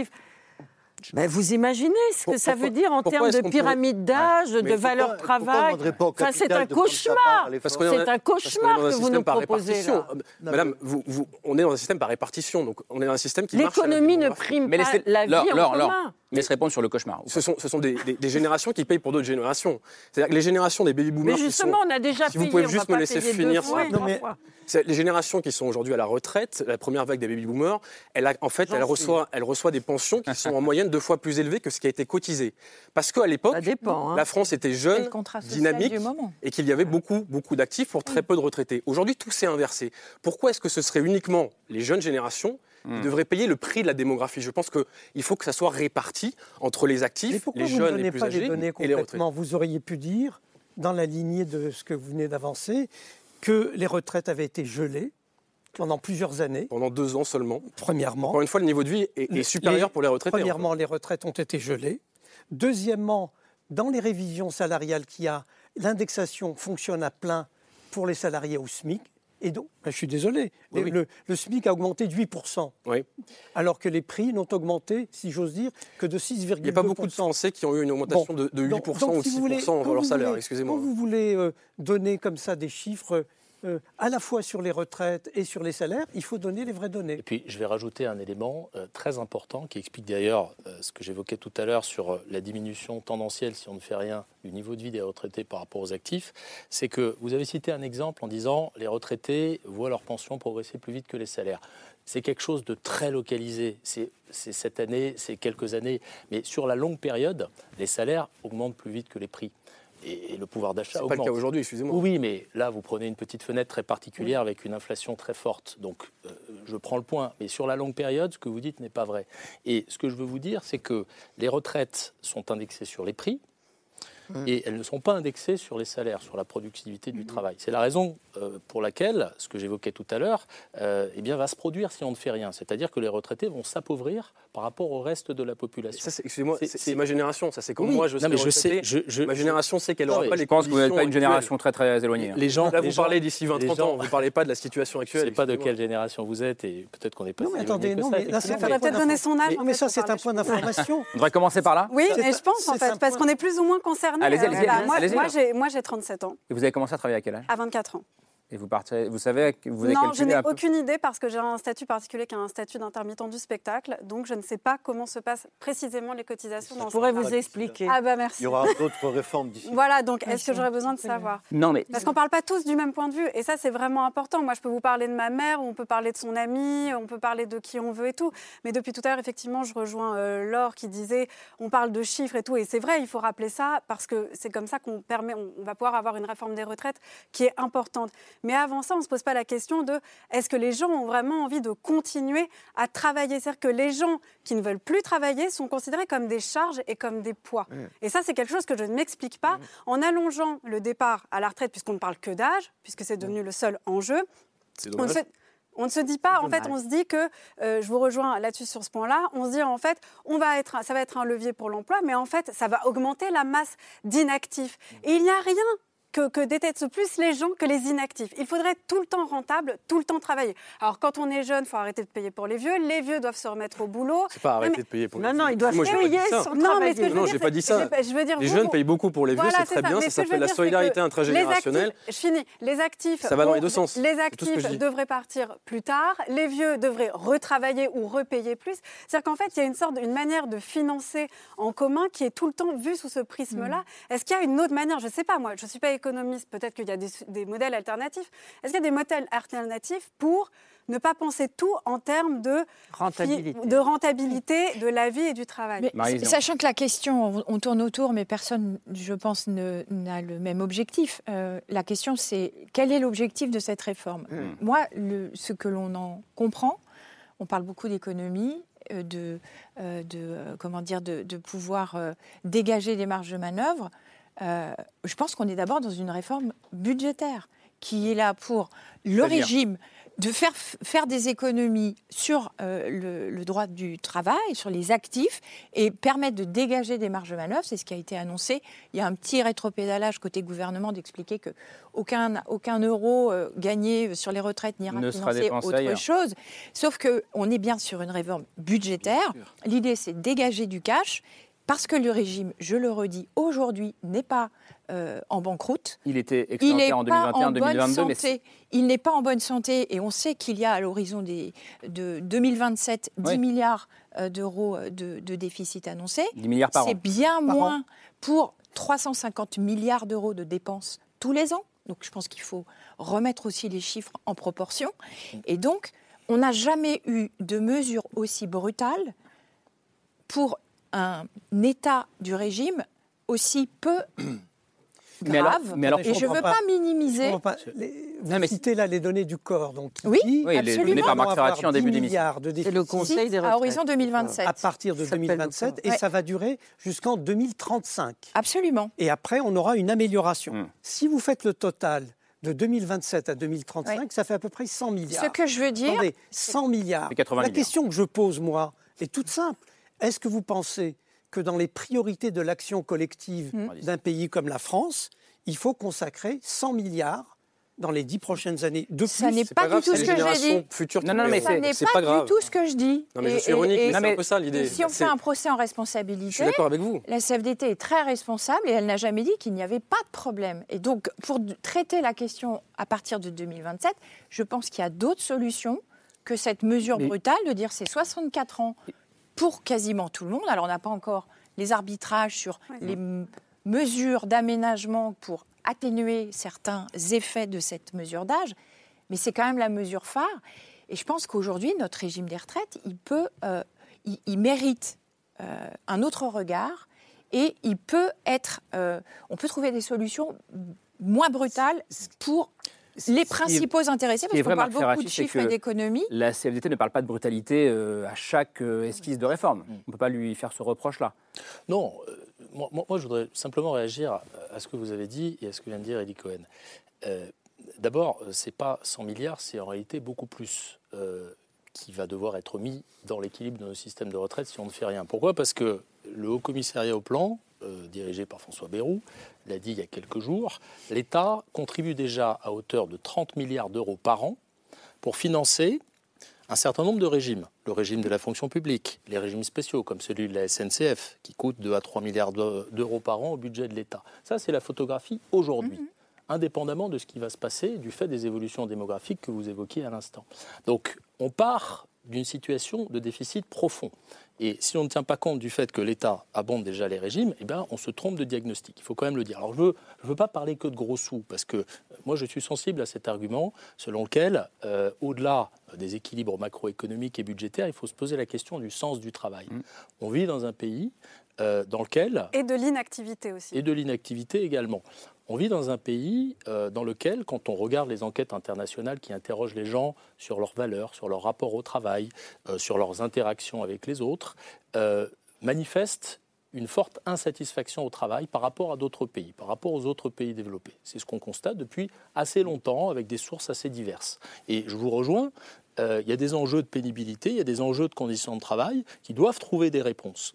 collectif. Ben, vous imaginez ce que ça veut dire en termes de pyramide d'âge, Mais de pourquoi- valeur travail Enfin, c'est un cauchemar. C'est un- cauchemar dans un que vous système nous par proposez répartition. là. Euh, Madame, vous- vous- on est dans un système par répartition, donc on est dans un système qui L'économie ne prime Mais pas laissez la vie Laure, en Laure, commun. laisse répondre sur le cauchemar. Ce sont, ce sont des, des- des générations qui payent pour d'autres générations. C'est-à-dire que les générations des baby boomers. Mais qui justement, sont- on a déjà si vous pouvez juste me laisser finir fois, Les générations qui sont aujourd'hui à la retraite, la première vague des baby boomers, elle a, en fait, reçoit, elle reçoit des pensions qui sont en moyenne deux fois plus élevées que ce qui a été cotisé. Parce qu'à l'époque, hein. la France était jeune, dynamique, et qu'il y avait beaucoup, beaucoup d'actifs pour très peu de retraités. Aujourd'hui, tout s'est inversé. Pourquoi est-ce que ce serait uniquement les jeunes générations Hmm. qui devraient payer le prix de la démographie? Je pense qu'il faut que ça soit réparti entre les Mais actifs, pourquoi les vous ne jeunes donnez les plus pas les âgés données et les retraités. complètement Vous auriez pu dire, dans la lignée de ce que vous venez d'avancer, que les retraites avaient été gelées pendant plusieurs années. Pendant deux ans seulement. Premièrement. Encore une fois, le niveau de vie est, supérieur les- pour les retraités. Premièrement, les retraites ont été gelées. Deuxièmement, dans les révisions salariales qu'il y a, l'indexation fonctionne à plein pour les salariés au SMIC. Et donc, ben, je suis désolé, Oui, le, oui. le- le SMIC a augmenté de 8%, Oui. alors que les prix n'ont augmenté, si j'ose dire, que de 6,2%. Il n'y a pas beaucoup de Français qui ont eu une augmentation Bon, de, de 8% donc- donc, ou si 6% vous voulez- leur salaire, excusez-moi. Quand vous voulez euh, donner comme ça des chiffres euh, à la fois sur les retraites et sur les salaires, il faut donner les vraies données. Et puis, je vais rajouter un élément euh, très important qui explique d'ailleurs euh, ce que j'évoquais tout à l'heure sur la diminution tendancielle, si on ne fait rien, du niveau de vie des retraités par rapport aux actifs. C'est que vous avez cité un exemple en disant les retraités voient leur pension progresser plus vite que les salaires. C'est quelque chose de très localisé. C'est cette année, c'est quelques années. Mais sur la longue période, les salaires augmentent plus vite que les prix. Et, et le pouvoir d'achat C'est pas augmente. le cas aujourd'hui, excusez-moi. Oui, mais là, vous prenez une petite fenêtre très particulière avec une inflation très forte. Donc, euh, je prends le point. Mais sur la longue période, ce que vous dites n'est pas vrai. Et ce que je veux vous dire, c'est que les retraites sont indexées sur les prix. Et elles ne sont pas indexées sur les salaires, sur la productivité du travail. C'est la raison euh, pour laquelle, ce que j'évoquais tout à l'heure, euh, eh bien, va se produire si on ne fait rien. C'est-à-dire que les retraités vont s'appauvrir par rapport au reste de la population. Ça, c'est- excusez-moi, C'est- ma génération. Ça, c'est comme Oui, moi, je non, mais je sais, je- je- ma génération sait qu'elle n'aura pas je les Je pense que vous n'êtes pas une génération très très éloignée. hein. Les gens, Là, les vous gens- parlez d'ici 20-30 les gens- ans, vous ne parlez pas de la situation Je actuelle. ne sais pas de quelle génération vous êtes et peut-être qu'on n'est pas Non, mais attendez, non, ça, mais faudrait point peut-être donner son âge, Mais, ça, c'est un point je d'information. On devrait commencer par là. Oui, et je pense en fait, parce qu'on est plus ou moins concernés. Allez-y, allez-y, voilà, allez-y, moi, allez-y. moi, j'ai- moi, j'ai 37 ans, Et vous avez commencé à travailler à quel âge? À 24 ans. Et vous, partez, vous savez, vous avez Non, je n'ai peu aucune idée parce que j'ai un statut particulier qui est un statut d'intermittent du spectacle. Donc, je ne sais pas comment se passent précisément les cotisations dans Je pourrais vous expliquer. Ah bah merci. Il y aura d'autres réformes d'ici. Voilà, donc est-ce que j'aurais besoin de savoir? Non, mais Parce qu'on ne parle pas tous du même point de vue. Et ça, c'est vraiment important. Moi, je peux vous parler de ma mère, on peut parler de son ami, on peut parler de qui on veut et tout. Mais depuis tout à l'heure, effectivement, je rejoins euh, Laure qui disait on parle de chiffres et tout. Et c'est vrai, il faut rappeler ça parce que c'est comme ça qu'on permet, on, on va pouvoir avoir une réforme des retraites qui est importante. Mais avant ça, on ne se pose pas la question de est-ce que les gens ont vraiment envie de continuer à travailler? C'est-à-dire que les gens qui ne veulent plus travailler sont considérés comme des charges et comme des poids. Et ça, c'est quelque chose que je ne m'explique pas. En allongeant le départ à la retraite, puisqu'on ne parle que d'âge, puisque c'est devenu le seul enjeu, on ne, se, on ne se dit pas, en fait, on se dit que, euh, je vous rejoins là-dessus sur ce point-là, on se dit en fait, on va être, ça va être un levier pour l'emploi, mais en fait, ça va augmenter la masse d'inactifs. Et il n'y a rien que, que détestent plus les gens que les inactifs. Il faudrait tout le temps rentable, tout le temps travailler. Alors quand on est jeune, il faut arrêter de payer pour les vieux. Les vieux doivent se remettre au boulot. C'est pas Non, arrêter mais- de payer pour les Non, vieux. non, ils doivent Moi, payer sans Non, mais Non, j'ai pas dit ça. je- je veux dire, les vous, jeunes vous- payent beaucoup pour les vieux, Voilà, c'est très ça. bien, Mais ça s'appelle la solidarité intragénérationnelle. Je finis. Les actifs, Ça va dans les deux sens. Les actifs devraient partir plus tard. Les vieux devraient retravailler ou repayer plus. C'est-à-dire qu'en fait, il y a une sorte, une manière de financer en commun qui est tout le temps vue sous ce prisme-là. Est-ce qu'il y a une autre manière? Je ne sais pas, moi, je ne suis pas économiste. Peut-être qu'il y a des, des modèles alternatifs. Est-ce qu'il y a des modèles alternatifs pour ne pas penser tout en termes de Rentabilité. de, rentabilité de la vie et du travail Mais sachant que la question, on, on tourne autour, mais personne, je pense, n'a le même objectif. Euh, la question, c'est quel est l'objectif de cette réforme? Hmm. Moi, le- ce que l'on en comprend, on parle beaucoup d'économie, euh, de, euh, de, euh, comment dire, de, de pouvoir euh, dégager des marges de manœuvre. Euh, je pense qu'on est d'abord dans une réforme budgétaire qui est là pour le régime de faire, faire des économies sur euh, le, le droit du travail, sur les actifs, et permettre de dégager des marges de manœuvre. C'est ce qui a été annoncé. Il y a un petit rétropédalage côté gouvernement d'expliquer que aucun, aucun euro euh, gagné sur les retraites n'ira Ne financer autre ailleurs. chose. Sauf qu'on est bien sur une réforme budgétaire. L'idée, c'est de dégager du cash. Parce que le régime, je le redis, aujourd'hui n'est pas euh, en banqueroute. Il était Il en pas en 2021-2022, bonne mais santé. Il n'est pas en bonne santé et on sait qu'il y a à l'horizon de 2027 10 Oui. milliards euh, d'euros de, de déficit annoncé. 10 milliards par C'est an. bien Par moins an. pour 350 milliards d'euros de dépenses tous les ans. Donc je pense qu'il faut remettre aussi les chiffres en proportion. Et donc, on n'a jamais eu de mesure aussi brutale pour un état du régime aussi peu Mais alors- grave. mais alors, et je ne veux pas, minimiser. Pas. Les- vous citez là les données du corps. Donc, Oui, dit Oui, les absolument. données par Marc Ferracci en début 10 d'émission. milliards de C'est déficit le Conseil des à retraites. horizon 2027. à partir de Ça s'appelle 2027 et Ouais. ça va durer jusqu'en 2035. Absolument. Et après, on aura une amélioration. Hmm. Si vous faites le total de 2027 à 2035, Ouais. ça fait à peu près 100 milliards. Ce que je veux dire, Attendez, 100 milliards. C'est 80 La milliards. question que je pose, moi, est toute simple. Est-ce que vous pensez que dans les priorités de l'action collective Hmm. d'un pays comme la France, il faut consacrer 100 milliards dans les dix prochaines années de plus Ça n'est pas, pas grave, du tout ce les que j'ai générations dit. futures qui Non, non, paieront. mais Ça c'est- n'est pas, du tout ce que je dis. Non, mais je Et- suis ironique, et- mais c'est un peu ça l'idée. si on fait un procès en Je responsabilité, suis d'accord avec vous. la CFDT est très responsable et elle n'a jamais dit qu'il n'y avait pas de problème. Et donc, pour traiter la question à partir de 2027, je pense qu'il y a d'autres solutions que cette mesure Mais- brutale de dire c'est 64 ans pour quasiment tout le monde. Alors, on n'a pas encore les arbitrages sur les mesures d'aménagement pour atténuer certains effets de cette mesure d'âge, mais c'est quand même la mesure phare. Et je pense qu'aujourd'hui, notre régime des retraites, il peut, euh, il, il mérite euh, un autre regard et il peut être, euh, on peut trouver des solutions moins brutales pour les principaux intéressés, Ce parce qu'on parle beaucoup Ferracci, de chiffres et d'économie. La CFDT ne parle pas de brutalité euh, à chaque euh, esquisse de réforme. On ne peut pas lui faire ce reproche-là. Non, euh, moi, moi- moi, je voudrais simplement réagir à- ce que vous avez dit et à ce que vient de dire Eddie Cohen. Euh, D'abord, euh, c'est pas 100 milliards, c'est en réalité beaucoup plus euh, qui va devoir être mis dans l'équilibre de nos systèmes de retraite si on ne fait rien. Pourquoi? Parce que le Haut Commissariat au Plan, euh, dirigé par François Bayrou, l'a dit il y a quelques jours, l'État contribue déjà à hauteur de 30 milliards d'euros par an pour financer un certain nombre de régimes. Le régime de la fonction publique, les régimes spéciaux comme celui de la SNCF qui coûte 2 à 3 milliards de- d'euros par an au budget de l'État. Ça, c'est la photographie aujourd'hui. indépendamment de ce qui va se passer du fait des évolutions démographiques que vous évoquiez à l'instant. Donc on part d'une situation de déficit profond. Et si on ne tient pas compte du fait que l'État abonde déjà les régimes, eh bien, on se trompe de diagnostic. Il faut quand même le dire. Alors, je ne veux, je veux pas parler que de gros sous, parce que euh, moi, je suis sensible à cet argument selon lequel, euh, au-delà des équilibres macroéconomiques et budgétaires, il faut se poser la question du sens du travail. Mmh. On vit dans un pays euh, dans lequel... Et de l'inactivité aussi. Et de l'inactivité également. On vit dans un pays euh, dans lequel, quand on regarde les enquêtes internationales qui interrogent les gens sur leurs valeurs, sur leur rapport au travail, euh, sur leurs interactions avec les autres, manifestent une forte insatisfaction au travail par rapport à d'autres pays, par rapport aux autres pays développés. C'est ce qu'on constate depuis assez longtemps avec des sources assez diverses. Et je vous rejoins, euh, il y a des enjeux de pénibilité, il y a des enjeux de conditions de travail qui doivent trouver des réponses.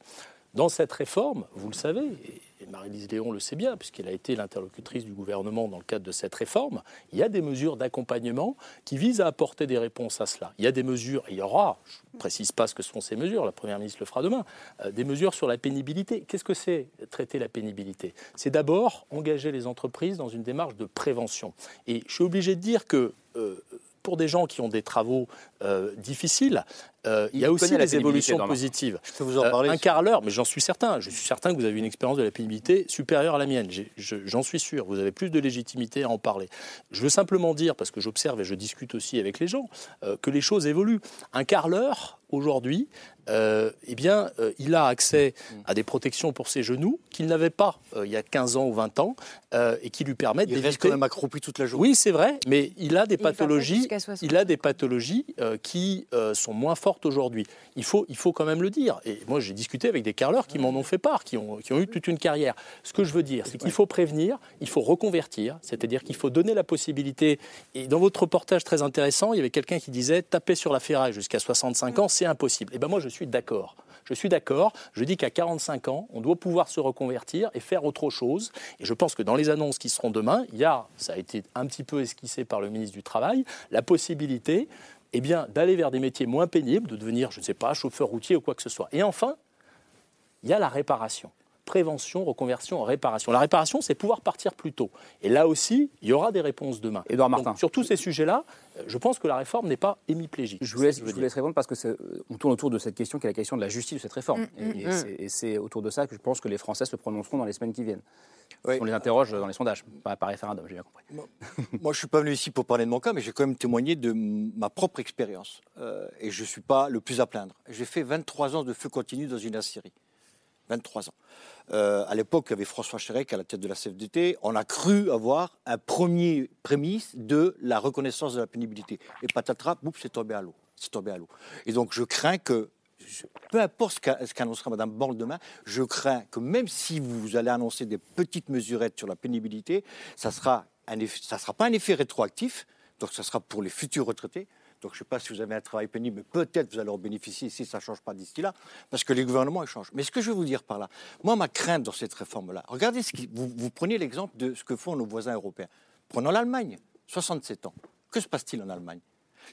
Dans cette réforme, vous le savez, et et Marie-Lise Léon le sait bien, puisqu'elle a été l'interlocutrice du gouvernement dans le cadre de cette réforme, il y a des mesures d'accompagnement qui visent à apporter des réponses à cela. Il y a des mesures, il y aura, je ne précise pas ce que sont ces mesures, la Première ministre le fera demain, euh, des mesures sur la pénibilité. Qu'est-ce que c'est traiter la pénibilité? C'est d'abord engager les entreprises dans une démarche de prévention. Et je suis obligé de dire que... Euh, pour des gens qui ont des travaux euh, difficiles, euh, il y a aussi des évolutions positives. Je peux vous en Euh, parler un si- quart l'heure, mais j'en suis certain. Je suis certain que vous avez une expérience de la pénibilité supérieure à la mienne. J'en suis sûr. Vous avez plus de légitimité à en parler. Je veux simplement dire, parce que j'observe et je discute aussi avec les gens, euh, que les choses évoluent. Un quart l'heure, aujourd'hui, euh, eh bien, euh, il a accès à des protections pour ses genoux qu'il n'avait pas euh, il y a 15 ans ou 20 ans euh, et qui lui permettent Il reste d'éviter. quand même accroupi toute la journée. Oui, c'est vrai, mais il a des Il pathologies. jusqu'à 60. Il a des pathologies euh, qui euh, sont moins fortes aujourd'hui. Il faut, il faut quand même le dire. Et moi, j'ai discuté avec des carleurs qui m'en ont fait part, qui ont, qui ont eu toute une carrière. Ce que je veux dire, c'est qu'il faut prévenir, il faut reconvertir, c'est-à-dire qu'il faut donner la possibilité. Et dans votre reportage très intéressant, il y avait quelqu'un qui disait taper sur la ferraille jusqu'à 65 ans, c'est impossible. Et ben moi, je suis d'accord. Je suis d'accord. Je dis qu'à 45 ans, on doit pouvoir se reconvertir et faire autre chose. Et je pense que dans les annonces qui seront demain, il y a, ça a été un petit peu esquissé par le ministre du Travail, la possibilité eh bien, d'aller vers des métiers moins pénibles, de devenir, je ne sais pas, chauffeur routier ou quoi que ce soit. Et enfin, il y a la réparation. Prévention, reconversion, réparation. La réparation, c'est pouvoir partir plus tôt. Et là aussi, il y aura des réponses demain. Édouard Donc, Martin. sur tous ces sujets-là, euh, je pense que la réforme n'est pas hémiplégique. Je vous, laisse, je je vous répondre parce que c'est- on tourne autour de cette question qui est la question de la justice de cette réforme. Mm, Et- mm, et mm. c'est- et c'est autour de ça que je pense que les Français se prononceront dans les semaines qui viennent. On les interroge dans les sondages, pas par référendum, j'ai bien compris. Moi, je suis pas venu ici pour parler de mon cas, mais j'ai quand même témoigné de ma propre expérience. Euh, et je ne suis pas le plus à plaindre. J'ai fait 23 ans de feu continu dans une Assyrie. 23 ans. Euh, à l'époque, il y avait François Chérec à la tête de la CFDT. On a cru avoir un premier prémisse de la reconnaissance de la pénibilité. Et patatras, boum, c'est tombé à l'eau. C'est tombé à l'eau. Et donc, je crains que, peu importe ce qu'a- ce qu'annoncera Mme Borne demain, je crains que même si vous allez annoncer des petites mesurettes sur la pénibilité, ça sera eff- ça sera pas un effet rétroactif, donc ça sera pour les futurs retraités. Donc je ne sais pas si vous avez un travail pénible, mais peut-être vous allez en bénéficier si ça ne change pas d'ici là, parce que les gouvernements ils changent. Mais ce que je veux vous dire par là, moi ma crainte dans cette réforme-là, regardez ce vous prenez l'exemple de ce que font nos voisins européens. Prenons l'Allemagne, 67 ans. Que se passe-t-il en Allemagne?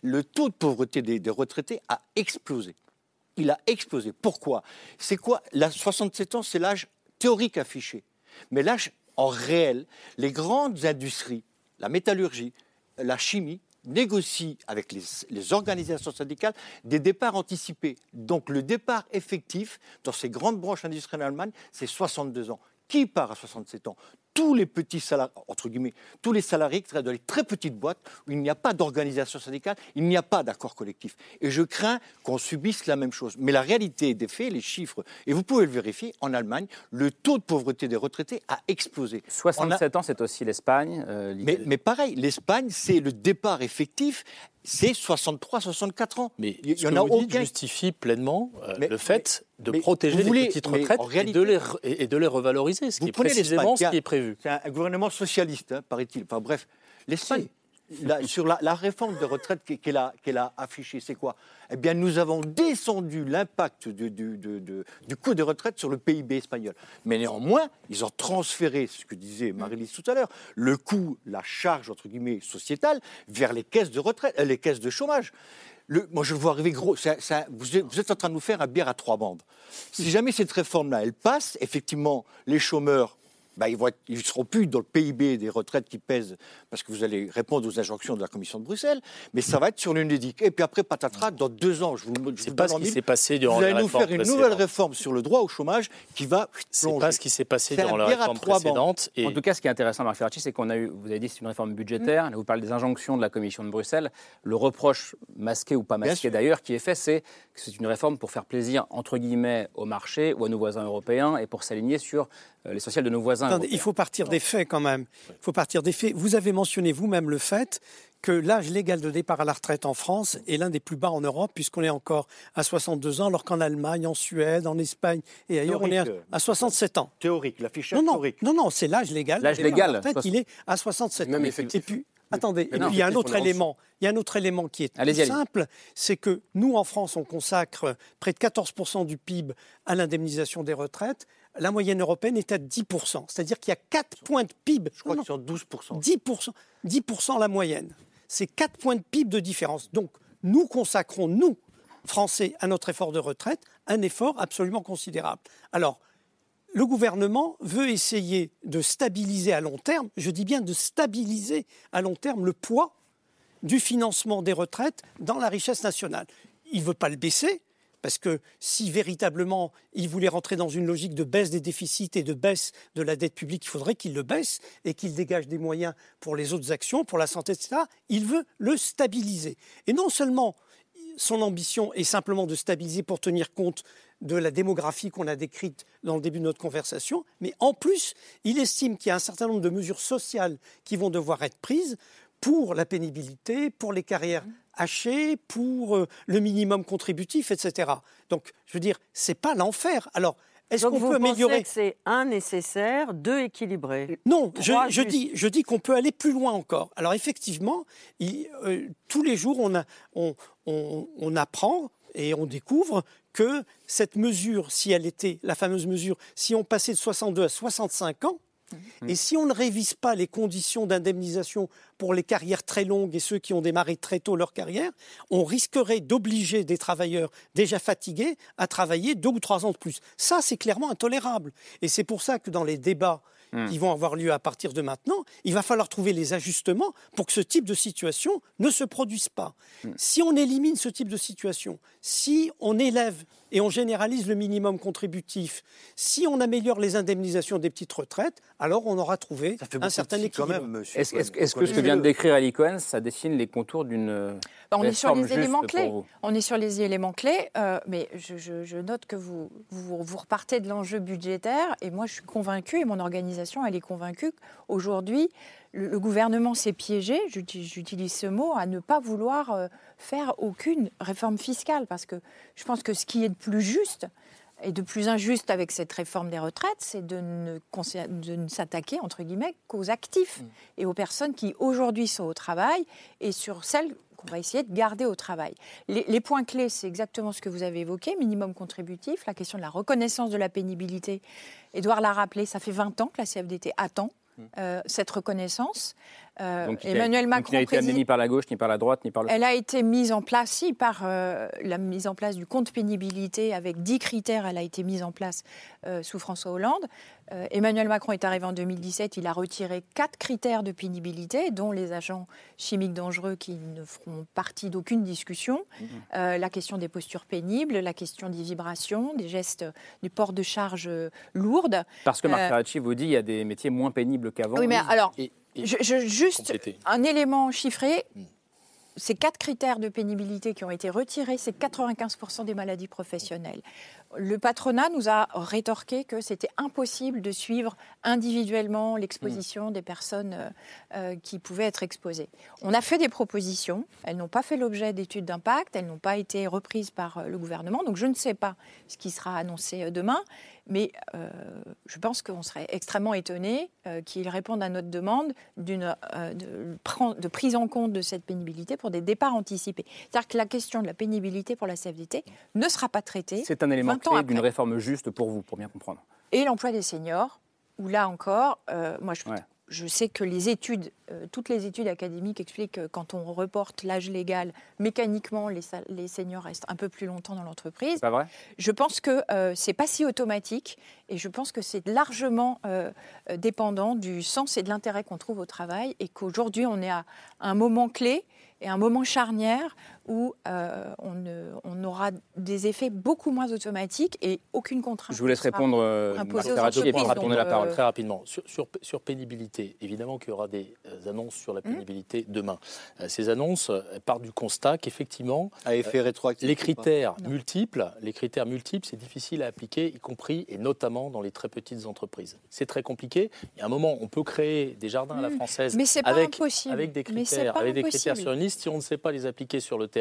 Le taux de pauvreté des, des retraités a explosé. Il a explosé. Pourquoi? C'est quoi? La 67 ans, c'est l'âge théorique affiché. Mais l'âge en réel, les grandes industries, la métallurgie, la chimie, négocient avec les, les organisations syndicales des départs anticipés. Donc le départ effectif dans ces grandes branches industrielles en Allemagne, c'est 62 ans. Qui part à 67 ans? Tous les petits salariés, entre guillemets, tous les salariés qui travaillent dans les très petites boîtes où il n'y a pas d'organisation syndicale, il n'y a pas d'accord collectif. Et je crains qu'on subisse la même chose. Mais la réalité des faits, les chiffres, et vous pouvez le vérifier, en Allemagne, le taux de pauvreté des retraités a explosé. 67 ans, c'est aussi l'Espagne. euh, Mais, mais pareil, l'Espagne, c'est le départ effectif, c'est 63-64 ans. Mais il y en a vous aucun. justifie pleinement euh, Mais- le fait de mais protéger voulez- les petites retraites et, de les, et de les revaloriser, ce qui Vous est prenez précisément ce qui est prévu. C'est un, un gouvernement socialiste, hein, paraît-il. Enfin bref, l'Espagne, sur la, la réforme de retraite qu'e- qu'elle a, affichée, c'est quoi? Eh bien, nous avons descendu l'impact du, coût des retraites sur le PIB espagnol. Mais néanmoins, ils ont transféré, ce que disait Marie-Lise tout à l'heure, le coût, la charge, entre guillemets, sociétale, vers les caisses de retraite, euh, les caisses de chômage. Moi, je le vois arriver gros. vous, êtes, vous êtes en train de nous faire un bière à trois bandes. Si jamais cette réforme-là, elle passe, effectivement, les chômeurs bah, ils ne seront plus dans le PIB des retraites qui pèsent, parce que vous allez répondre aux injonctions de la Commission de Bruxelles, mais ça va être sur l'UNEDIC. Et puis après, patatras, dans deux ans, je vous, je C'est vous pas ce qui s'est passé durant vous la allez nous faire une nouvelle réforme sur le droit au chômage qui va C'est pas ce qui s'est passé Faire durant la réforme précédente. Et En tout cas, ce qui est intéressant, Marc Ferracci, c'est qu'on a eu, vous avez dit, c'est une réforme budgétaire. Là, vous parlez des injonctions de la Commission de Bruxelles. Le reproche, masqué ou pas masqué d'ailleurs, qui est fait, c'est que c'est une réforme pour faire plaisir, entre guillemets, au marché ou à nos voisins européens et pour s'aligner sur l'essentiel de nos voisins. Attendez, il faut partir des faits quand même. Il faut partir des faits. Vous avez mentionné vous-même le fait que l'âge légal de départ à la retraite en France est l'un des plus bas en Europe, puisqu'on est encore à 62 ans, alors qu'en Allemagne, en Suède, en Espagne et ailleurs, on est à, Théorique, à 67 ans. Théorique, l'affichage Non, non, théorique. non, non, c'est l'âge légal. L'âge à la légal, retraite, il est à 67 ans. Même Et puis, attendez, et non, puis il y a un autre élément. Il y a un autre élément qui est allez-y. simple, c'est que nous, en France, on consacre près de 14% du PIB à l'indemnisation des retraites. La moyenne européenne est à 10%. C'est-à-dire qu'il y a 4 points de PIB. Je crois Non, que en 12%. 10%, 10% la moyenne. C'est 4 points de PIB de différence. Donc, nous consacrons, nous, Français, à notre effort de retraite, un effort absolument considérable. Alors, le gouvernement veut essayer de stabiliser à long terme, je dis bien de stabiliser à long terme le poids du financement des retraites dans la richesse nationale. Il ne veut pas le baisser, parce que si véritablement il voulait rentrer dans une logique de baisse des déficits et de baisse de la dette publique, il faudrait qu'il le baisse et qu'il dégage des moyens pour les autres actions, pour la santé, etc. Il veut le stabiliser. Et non seulement son ambition est simplement de stabiliser pour tenir compte de la démographie qu'on a décrite dans le début de notre conversation, mais en plus, il estime qu'il y a un certain nombre de mesures sociales qui vont devoir être prises pour la pénibilité, pour les carrières hachées, pour euh, le minimum contributif, etc. Donc, je veux dire, c'est pas l'enfer. Alors, est-ce qu'on peut améliorer c'est un nécessaire, deux équilibré non, je, dis, je dis qu'on peut aller plus loin encore. Alors effectivement, il- euh, tous les jours, on, a- on- on- on apprend et on découvre que cette mesure, si elle était la fameuse mesure, si on passait de 62 à 65 ans, et si on ne révise pas les conditions d'indemnisation pour les carrières très longues et ceux qui ont démarré très tôt leur carrière, on risquerait d'obliger des travailleurs déjà fatigués à travailler deux ou trois ans de plus. Ça, c'est clairement intolérable. Et c'est pour ça que dans les débats Hmm. qui vont avoir lieu à partir de maintenant, il va falloir trouver les ajustements pour que ce type de situation ne se produise pas. Si on élimine ce type de situation, si on élève et on généralise le minimum contributif, si on améliore les indemnisations des petites retraites, alors on aura trouvé Ça fait un beaucoup certain équilibre. même, monsieur. Est-ce est-ce que ce que vient de décrire Ali Cohen, ça dessine les contours d'une Bah, on est sur les éléments clés. vous? On est sur les éléments clés, euh, mais je, je- je note que vous, vous, vous repartez de l'enjeu budgétaire, et moi je suis convaincue, et mon organisation elle est convaincue qu'aujourd'hui, le, le gouvernement s'est piégé, j'utilise ce mot, à ne pas vouloir euh, faire aucune réforme fiscale, parce que je pense que ce qui est de plus juste, et de plus injuste avec cette réforme des retraites, c'est de ne, concer- de ne s'attaquer, entre guillemets, qu'aux actifs et aux personnes qui aujourd'hui sont au travail et sur celles qu'on va essayer de garder au travail. Les, les points clés, c'est exactement ce que vous avez évoqué, minimum contributif, la question de la reconnaissance de la pénibilité. Édouard l'a rappelé, ça fait 20 ans que la CFDT attend cette reconnaissance. Euh, Donc, a- Emmanuel Macron qui n'a été amené préside- ni par la gauche, ni par la droite, ni par le elle a été mise en place, si, par euh, la mise en place du compte pénibilité avec 10 critères. Elle a été mise en place euh, sous François Hollande. Euh, Emmanuel Macron est arrivé en 2017. Il a retiré quatre critères de pénibilité, dont les agents chimiques dangereux qui ne feront partie d'aucune discussion. Euh, la question des postures pénibles, la question des vibrations, des gestes, du port de charge lourdes. Parce que Marc Ferracci vous dit il y a des métiers moins pénibles qu'avant. oui, mais alors, et je, je- juste compléter. un élément chiffré. Ces quatre critères de pénibilité qui ont été retirés, c'est 95% des maladies professionnelles. Le patronat nous a rétorqué que c'était impossible de suivre individuellement l'exposition des personnes euh, euh, qui pouvaient être exposées. On a fait des propositions, elles n'ont pas fait l'objet d'études d'impact, elles n'ont pas été reprises par euh, le gouvernement, donc je ne sais pas ce qui sera annoncé demain, mais euh, je pense qu'on serait extrêmement étonné euh, qu'ils répondent à notre demande d'une euh, de, de prise en compte de cette pénibilité pour des départs anticipés. C'est-à-dire que la question de la pénibilité pour la CFDT ne sera pas traitée. C'est un élément 20 ans clé après. d'une réforme juste pour vous, pour bien comprendre. Et l'emploi des seniors, où là encore, euh, moi je Ouais. je sais que les études, euh, toutes les études académiques expliquent que quand on reporte l'âge légal, mécaniquement, les, les seniors restent un peu plus longtemps dans l'entreprise. Pas vrai? Je pense que euh, c'est pas si automatique et je pense que c'est largement euh, dépendant du sens et de l'intérêt qu'on trouve au travail et qu'aujourd'hui on est à un moment clé et un moment charnière où euh, on, aura des effets beaucoup moins automatiques et aucune contrainte. Je vous laisse répondre, euh, Marc aux Ferracci, et puis entreprises. répondre la parole. euh, Très rapidement, sur, sur- sur pénibilité, évidemment qu'il y aura des euh, annonces sur la pénibilité demain. Euh, ces annonces euh, partent du constat qu'effectivement, À effet euh, rétroactif les critères multiples, les critères multiples, c'est difficile à appliquer, y compris et notamment dans les très petites entreprises. C'est très compliqué. Il y a un moment, on peut créer des jardins à la Mm. française Mais c'est pas avec, impossible. avec des Mais c'est critères, pas avec des critères sur une liste. Si on ne sait pas les appliquer sur le terrain,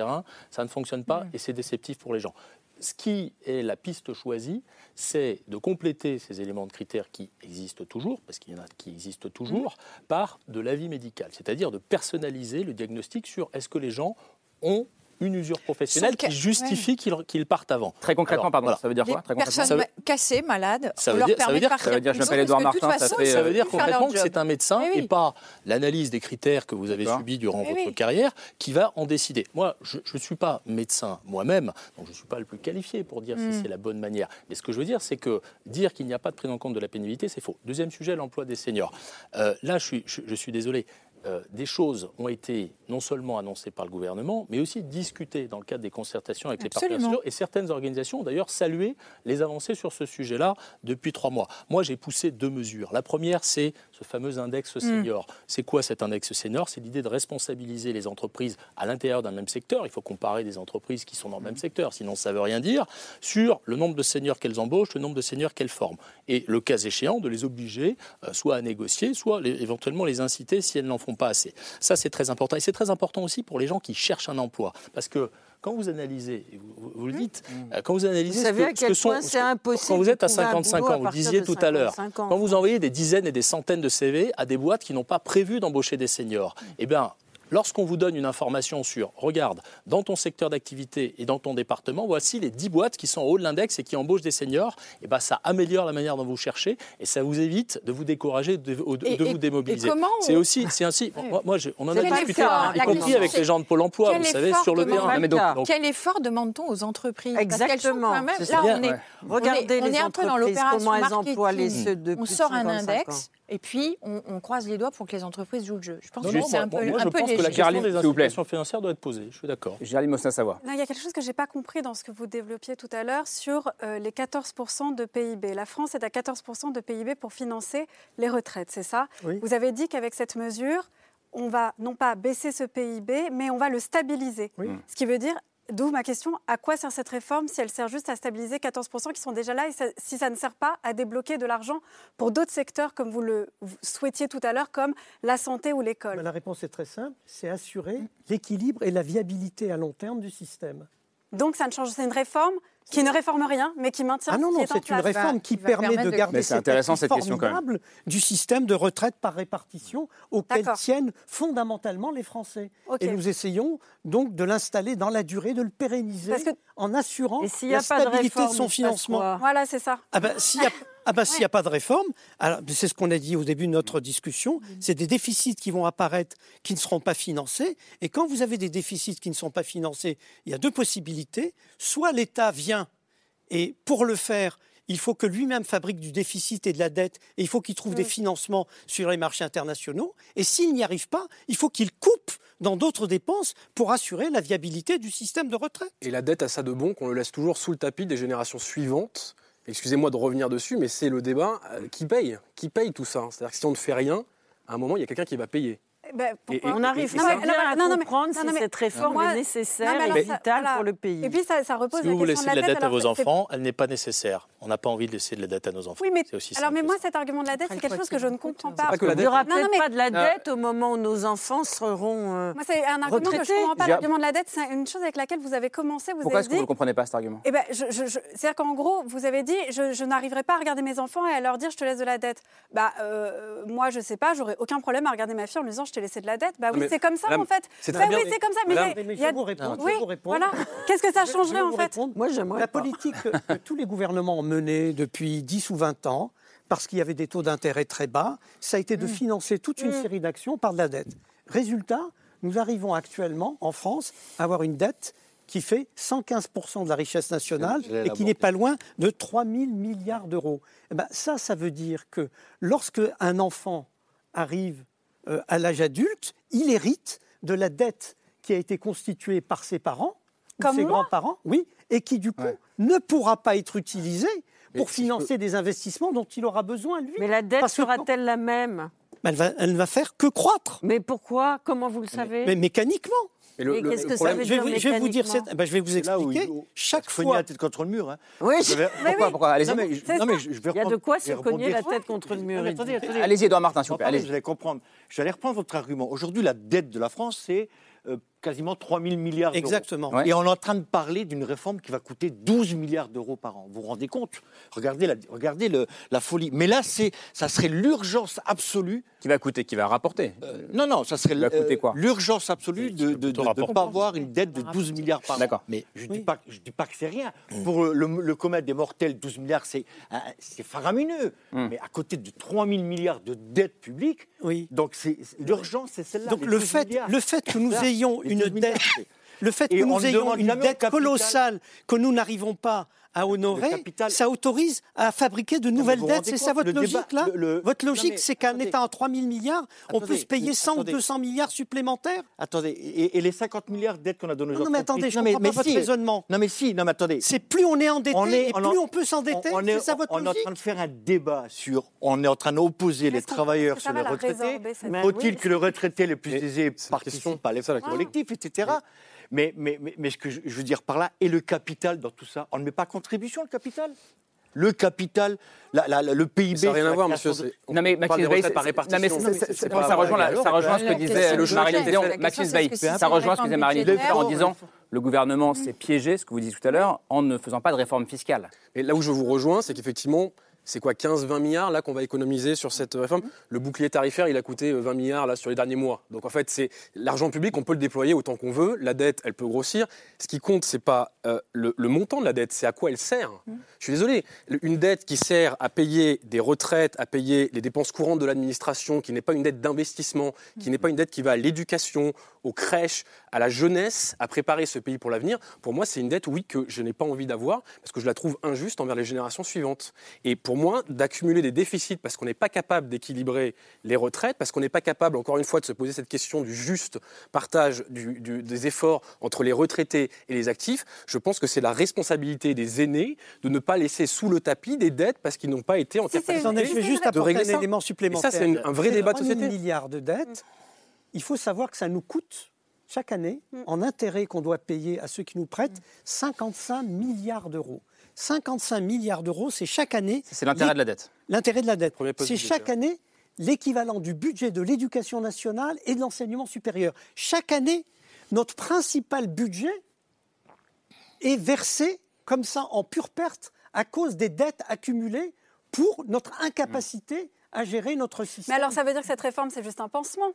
ça ne fonctionne pas Mm. et c'est déceptif pour les gens. Ce qui est la piste choisie, c'est de compléter ces éléments de critères qui existent toujours, parce qu'il y en a qui existent toujours, par de l'avis médical, c'est-à-dire de personnaliser le diagnostic sur est-ce que les gens ont une usure professionnelle qui justifie qu'ils qu'ils partent avant. Très concrètement, Alors, pardon, voilà. ça veut dire quoi Très personnes Ça veut- ma- cassées, malades, Ça veut leur dire- ça veut de dire- partir ça veut dire, plus je m'appelle toute Martin, ça façon, fait, Ça veut dire concrètement que c'est un médecin oui. et pas l'analyse des critères que vous avez subis durant votre oui. carrière qui va en décider. Moi, je ne suis pas médecin moi-même, donc je ne suis pas le plus qualifié pour dire Mm. si c'est la bonne manière. Mais ce que je veux dire, c'est que dire qu'il n'y a pas de prise en compte de la pénibilité, c'est faux. Deuxième sujet, l'emploi des seniors. Euh, là, je suis, je- je suis désolé. Euh, des choses ont été non seulement annoncées par le gouvernement, mais aussi discutées dans le cadre des concertations avec les partenaires sociaux. Et certaines organisations ont d'ailleurs salué les avancées sur ce sujet-là depuis trois mois. Moi, j'ai poussé deux mesures. La première, c'est ce fameux index senior. C'est quoi cet index senior? C'est l'idée de responsabiliser les entreprises à l'intérieur d'un même secteur. Il faut comparer des entreprises qui sont dans le même secteur, sinon ça ne veut rien dire, sur le nombre de seniors qu'elles embauchent, le nombre de seniors qu'elles forment. Et le cas échéant, de les obliger euh, soit à négocier, soit les- éventuellement les inciter si elles n'en font pas assez. Ça, c'est très important. Et c'est très important aussi pour les gens qui cherchent un emploi. Parce que quand vous analysez, vous, le dites, quand vous analysez Vous ce savez que- à quel point ce c'est impossible Quand vous êtes à trouver un 55 boulot à ans, vous disiez tout à l'heure, 55 ans. quand vous envoyez des dizaines et des centaines de CV à des boîtes qui n'ont pas prévu d'embaucher des seniors, eh bien, Lorsqu'on vous donne une information sur, regarde, dans ton secteur d'activité et dans ton département, voici les 10 boîtes qui sont en haut de l'index et qui embauchent des seniors, et ben ça améliore la manière dont vous cherchez et ça vous évite de vous décourager, de, de Et- vous et- démobiliser. comment on- C'est aussi, c'est ainsi. Moi, moi, je- on en a discuté, effort y compris avec les gens de Pôle Emploi, vous savez, sur le terrain. Non, mais donc- Donc, Quel effort demande-t-on aux entreprises? Parce qu'elles sont Exactement. quand même- Là, on est, ouais. on Regardez est- on est un peu dans comment elles emploient les ceux de On de sort un 55 index ans. Et puis on, on croise les doigts pour que les entreprises jouent le jeu. Je pense non, que c'est un moi, peu, moi, un je peu pense que la léger. question des institutions financières doit être posée. Je suis d'accord. Géraldine Mosna-Savoie. Il y a quelque chose que je n'ai pas compris dans ce que vous développiez tout à l'heure sur euh, les 14% de PIB. La France est à 14% de PIB pour financer les retraites, c'est ça? Oui. Vous avez dit qu'avec cette mesure, on va non pas baisser ce PIB, mais on va le stabiliser. Oui. Ce qui veut dire, d'où ma question, à quoi sert cette réforme si elle sert juste à stabiliser 14% qui sont déjà là et si ça ne sert pas à débloquer de l'argent pour d'autres secteurs comme vous le souhaitiez tout à l'heure, comme la santé ou l'école? La réponse est très simple, c'est assurer l'équilibre et la viabilité à long terme du système. Donc ça ne change, c'est une réforme qui ne réforme rien, mais qui maintient Ah non, non, c'est une réforme qui permet de de- garder intéressant, acquis cette question, quand même. formidable du système de retraite par répartition auquel tiennent fondamentalement les Français. Et nous essayons donc de l'installer dans la durée, de le pérenniser que- en assurant Et s'il n'y la a pas de stabilité réforme, de son financement. Voilà, c'est ça. Ah ben, s'il n'y a, ah ben, s'il y a pas de réforme, c'est ce qu'on a dit au début de notre discussion, c'est des déficits qui vont apparaître qui ne seront pas financés. Et quand vous avez des déficits qui ne sont pas financés, il y a deux possibilités. Soit l'État vient et pour le faire, il faut que lui-même fabrique du déficit et de la dette, et il faut qu'il trouve des financements sur les marchés internationaux. Et s'il n'y arrive pas, il faut qu'il coupe dans d'autres dépenses pour assurer la viabilité du système de retraite. Et la dette a ça de bon qu'on le laisse toujours sous le tapis des générations suivantes. Excusez-moi de revenir dessus, mais c'est le débat euh, qui paye. Qui paye tout ça C'est-à-dire que si on ne fait rien, à un moment, il y a quelqu'un qui va payer. Ben, On n'arrive pas bien à Non, non, mais- comprendre non, si cette réforme Moi- est nécessaire alors et vitale voilà. pour le pays. Et puis ça, ça repose Si la vous question laissez de la dette à vos enfants, elle n'est pas nécessaire. On n'a pas envie de laisser de la dette à nos enfants. Oui, mais C'est aussi alors, mais moi, cet argument de la dette, c'est quelque chose que je ne comprends pas. pas que Il n'y aura peut-être mais- pas de la Ah. dette au moment où nos enfants seront. euh, Moi, c'est un argument que je ne comprends pas. L'argument de la dette, c'est une chose avec laquelle vous avez commencé. Vous Pourquoi est-ce que vous ne comprenez pas cet argument? Eh ben, je, je- je- c'est-à-dire qu'en gros, vous avez dit, je, je n'arriverai pas à regarder mes enfants et à leur dire, je te laisse de la dette. Bah, euh, moi, je sais pas, j'aurais aucun problème à regarder ma fille en lui disant, je t'ai laissé de la dette. Bah oui, c'est comme ça madame, en fait. c'est Bah très bien, oui, mais- c'est comme ça. Mais, madame- c'est- Mais il y a- vous répondre. je Oui, vais vous répondre. voilà. Qu'est-ce que ça changerait en fait répondre. Moi, j'aimerais La politique que, que tous les gouvernements ont menée depuis 10 ou 20 ans parce qu'il y avait des taux d'intérêt très bas, ça a été de financer toute une série d'actions par de la dette. Résultat, nous arrivons actuellement en France à avoir une dette qui fait 115% de la richesse nationale et qui n'est pas loin de 3 000 milliards d'euros. Eh ben, ça, ça veut dire que lorsque un enfant arrive euh, à l'âge adulte, il hérite de la dette qui a été constituée par ses parents, ou ses grands-parents, oui, et qui du coup ne pourra pas être utilisée Mais pour si financer des investissements dont il aura besoin, lui. Mais la dette sera-t-elle la même? Elle, va, elle ne va faire que croître. Mais pourquoi? Comment vous le savez? Mais mécaniquement. Mais le- Et le- qu'est-ce le que ça problème- je vais, dire vous, je vais vous dire, ben, je vais vous C'est là où expliquer. il- Chaque fois, la tête contre le mur. Hein. Oui. Je vais- Mais Pourquoi, pourquoi Allez-y. Non, mais, je- C'est non, mais ça. je, je vais Il y a de quoi se cogner la tête contre le mur. Allez-y, Edouard Martin, s'il vous plaît. Non, pardon, Allez-y. Vous allez comprendre. Je vais aller reprendre votre argument. Aujourd'hui, la dette de la France, c'est euh, quasiment 3 000 milliards d'euros. Exactement. Ouais. Et on est en train de parler d'une réforme qui va coûter 12 milliards d'euros par an. Vous vous rendez compte? Regardez, la, regardez le- la folie. Mais là, c'est, ça serait l'urgence absolue. Qui va coûter Qui va rapporter? Euh, non, non, ça serait euh, quoi? l'urgence absolue de ne pas avoir une dette de 12 milliards par an. D'accord. Mais je ne dis, pas- je dis pas que c'est rien. Pour le, le commun des mortels, 12 milliards, c'est, euh, c'est faramineux. Mm. Mais à côté de 3 000 milliards de dettes publiques, oui. donc c'est, l'urgence, c'est celle-là. Donc le 12 fait, milliards. le fait que nous ayons une 12 milliards, dette, c'est- le fait Et que on nous ayons une dette capital. colossale que nous n'arrivons pas à honorer, capital- ça autorise à fabriquer de nouvelles dettes. C'est ça votre le débat- logique là le- le- Votre logique, c'est qu'un. État en 3 000 milliards, on peut se payer mais 100 ou attendez. 200 milliards supplémentaires Attendez, et, et les 50 milliards de dettes qu'on a données aux Non, non, mais attendez, je Non, comprends pas votre si. raisonnement. Non, mais si, non, mais attendez. C'est plus on est endetté On est- et on plus en- on peut s'endetter. On, on est, C'est ça votre on est en logique train de faire un débat sur. On est en train d'opposer les travailleurs sur les retraités. Faut-il que le retraité le plus aisé participe à l'effort collectif, etc. Mais, mais, mais, mais ce que je, je veux dire par là, et le capital dans tout ça On ne met pas à contribution le capital le capital, la- la- la- le PIB. Ça n'a rien à voir, monsieur. de- Non mais Maxime Veil, ça rejoint, ça rejoint ce que disait question le Maxime Veil. Ça rejoint ce que disait budgétaire, en disant le gouvernement s'est piégé, ce que vous disiez tout à l'heure, en ne faisant pas de réforme fiscale. Et là où je vous rejoins, c'est qu'effectivement, c'est quoi 15-20 milliards là qu'on va économiser sur cette réforme? Le bouclier tarifaire, il a coûté euh, 20 milliards là sur les derniers mois. Donc en fait, c'est l'argent public, on peut le déployer autant qu'on veut. La dette, elle peut grossir. Ce qui compte, c'est pas euh, le, le montant de la dette, c'est à quoi elle sert. Je suis désolé, une dette qui sert à payer des retraites, à payer les dépenses courantes de l'administration, qui n'est pas une dette d'investissement, qui n'est pas une dette qui va à l'éducation, aux crèches, à la jeunesse, à préparer ce pays pour l'avenir. Pour moi, c'est une dette, oui, que je n'ai pas envie d'avoir parce que je la trouve injuste envers les générations suivantes. Et pour moi, d'accumuler des déficits parce qu'on n'est pas capable d'équilibrer les retraites, parce qu'on n'est pas capable, encore une fois, de se poser cette question du juste partage du- du- des efforts entre les retraités et les actifs, je pense que c'est la responsabilité des aînés de ne pas laisser sous le tapis des dettes parce qu'ils n'ont pas été en capacité juste de apporter régler un ça. élément Et supplémentaire. ça, c'est un vrai débat de 3 000 société. milliards de dettes, il faut savoir que ça nous coûte chaque année, en intérêt qu'on doit payer à ceux qui nous prêtent, 55 milliards d'euros. 55 milliards d'euros, c'est chaque année. C'est l'intérêt de la dette. L'intérêt de la dette. C'est chaque année l'équivalent du budget de l'éducation nationale et de l'enseignement supérieur. Chaque année, notre principal budget est versé comme ça en pure perte à cause des dettes accumulées pour notre incapacité à gérer notre système. Mais alors, ça veut dire que cette réforme, c'est juste un pansement?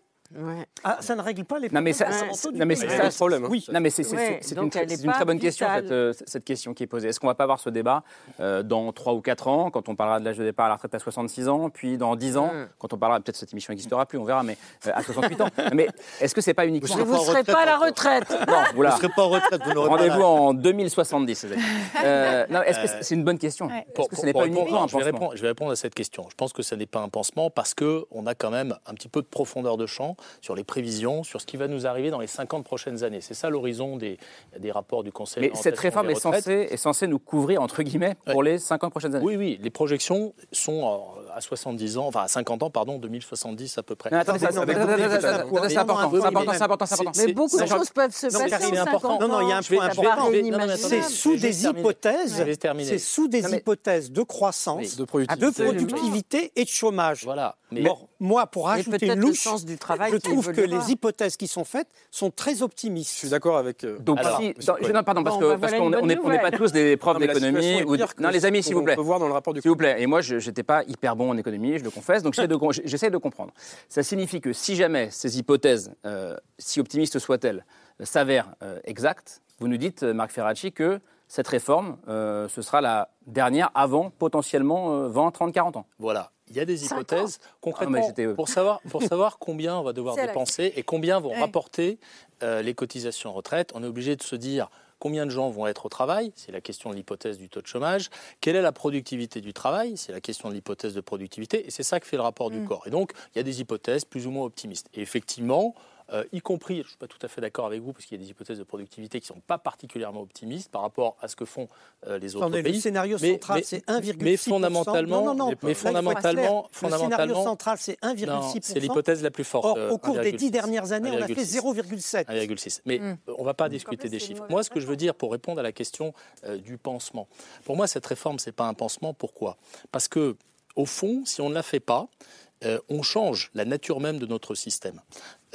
Ah, ça ne règle pas les Non mais ça, problèmes ça- fondamentaux du non mais pays. c'est pas ça, de problème, hein. Oui, non mais c'est Ouais, une, très bonne question cette, euh, cette question qui est posée. Est-ce qu'on va pas avoir ce débat euh, dans 3 ou 4 ans quand on parlera de l'âge de départ à la retraite à 66 ans, puis dans 10 ans Mm. quand on parlera peut-être cette émission n'existera plus, on verra, mais euh, à 68 ans. Mais est-ce que c'est pas uniquement Vous ne serez pas à la retraite. Voilà. Vous ne serez pas en retraite, vous n'aurez pas Rendez-vous en 2070. les amis. Euh, non, est-ce que c'est- une bonne question Ouais. Est-ce que ce n'est pas uniquement un je vais, pansement répondre, je vais répondre à cette question. Je pense que ce n'est pas un pansement parce qu'on a quand même un petit peu de profondeur de champ sur les prévisions, sur ce qui va nous arriver dans les 50 prochaines années. C'est ça l'horizon des, des rapports du Conseil Mais cette réforme des est censée, est censée nous couvrir, entre guillemets, pour Ouais. les 50 prochaines années. Oui, oui, les projections sont à 70 ans, enfin à 50 ans, pardon, 2070 à peu près. Non, attendez, ça- Non, attendez, mais attendez, attendez, attendez, attendez, attendez, c'est important, c'est important, c'est important. Mais beaucoup de choses peuvent se passer Karine, en c'est important. 50 Non, non, il y a un point. C'est sous des hypothèses, c'est sous des hypothèses de croissance, de productivité. et de chômage. Voilà. Mais moi, pour peut-être une le louche, sens du travail je trouve que les hypothèses qui sont faites sont très optimistes. Je suis d'accord avec. euh, Donc, Alors, si, dans- Cohen. non, pardon, parce bah, parce qu'on on n'est on pas tous des profs Non, d'économie. ou- Non, les amis, s'il vous plaît. peut voir dans le rapport du S'il vous plaît. Et moi, je n'étais pas hyper bon en économie, je le confesse, donc j'essaie de, comprendre. Ça signifie que si jamais ces hypothèses, euh, si optimistes soient-elles, euh, s'avèrent euh, exactes, vous nous dites, euh, Marc Ferracci, que cette réforme, euh, ce sera la dernière avant potentiellement euh, 20, 30, 40 ans. Voilà. Il y a des hypothèses concrètement Ah, mais j'étais- pour savoir pour savoir combien on va devoir dépenser et combien vont Ouais. rapporter euh, les cotisations retraite. On est obligé de se dire combien de gens vont être au travail, c'est la question de l'hypothèse du taux de chômage. Quelle est la productivité du travail, c'est la question de l'hypothèse de productivité. Et c'est ça que fait le rapport du Mm. corps. Et donc il y a des hypothèses plus ou moins optimistes. Et effectivement. Euh, y compris, je ne suis pas tout à fait d'accord avec vous, parce qu'il y a des hypothèses de productivité qui ne sont pas particulièrement optimistes par rapport à ce que font euh, les autres Attendez, pays. le scénario Mais- central, mais- c'est 1,6%. Mais fondamentalement, Non, non, non. mais fondamentalement. Le scénario central, c'est 1,6%. Non, c'est l'hypothèse la plus forte. Or, euh, au cours des 1,6. dix dernières années, on a fait 1,6. 0,7. 1,6. Mais Mm. on ne va pas discuter des chiffres. Moi, ce que je veux dire pour répondre à la question euh, du pansement, pour moi, cette réforme, ce n'est pas un pansement. Pourquoi? Parce que, au fond, si on ne la fait pas, euh, on change la nature même de notre système.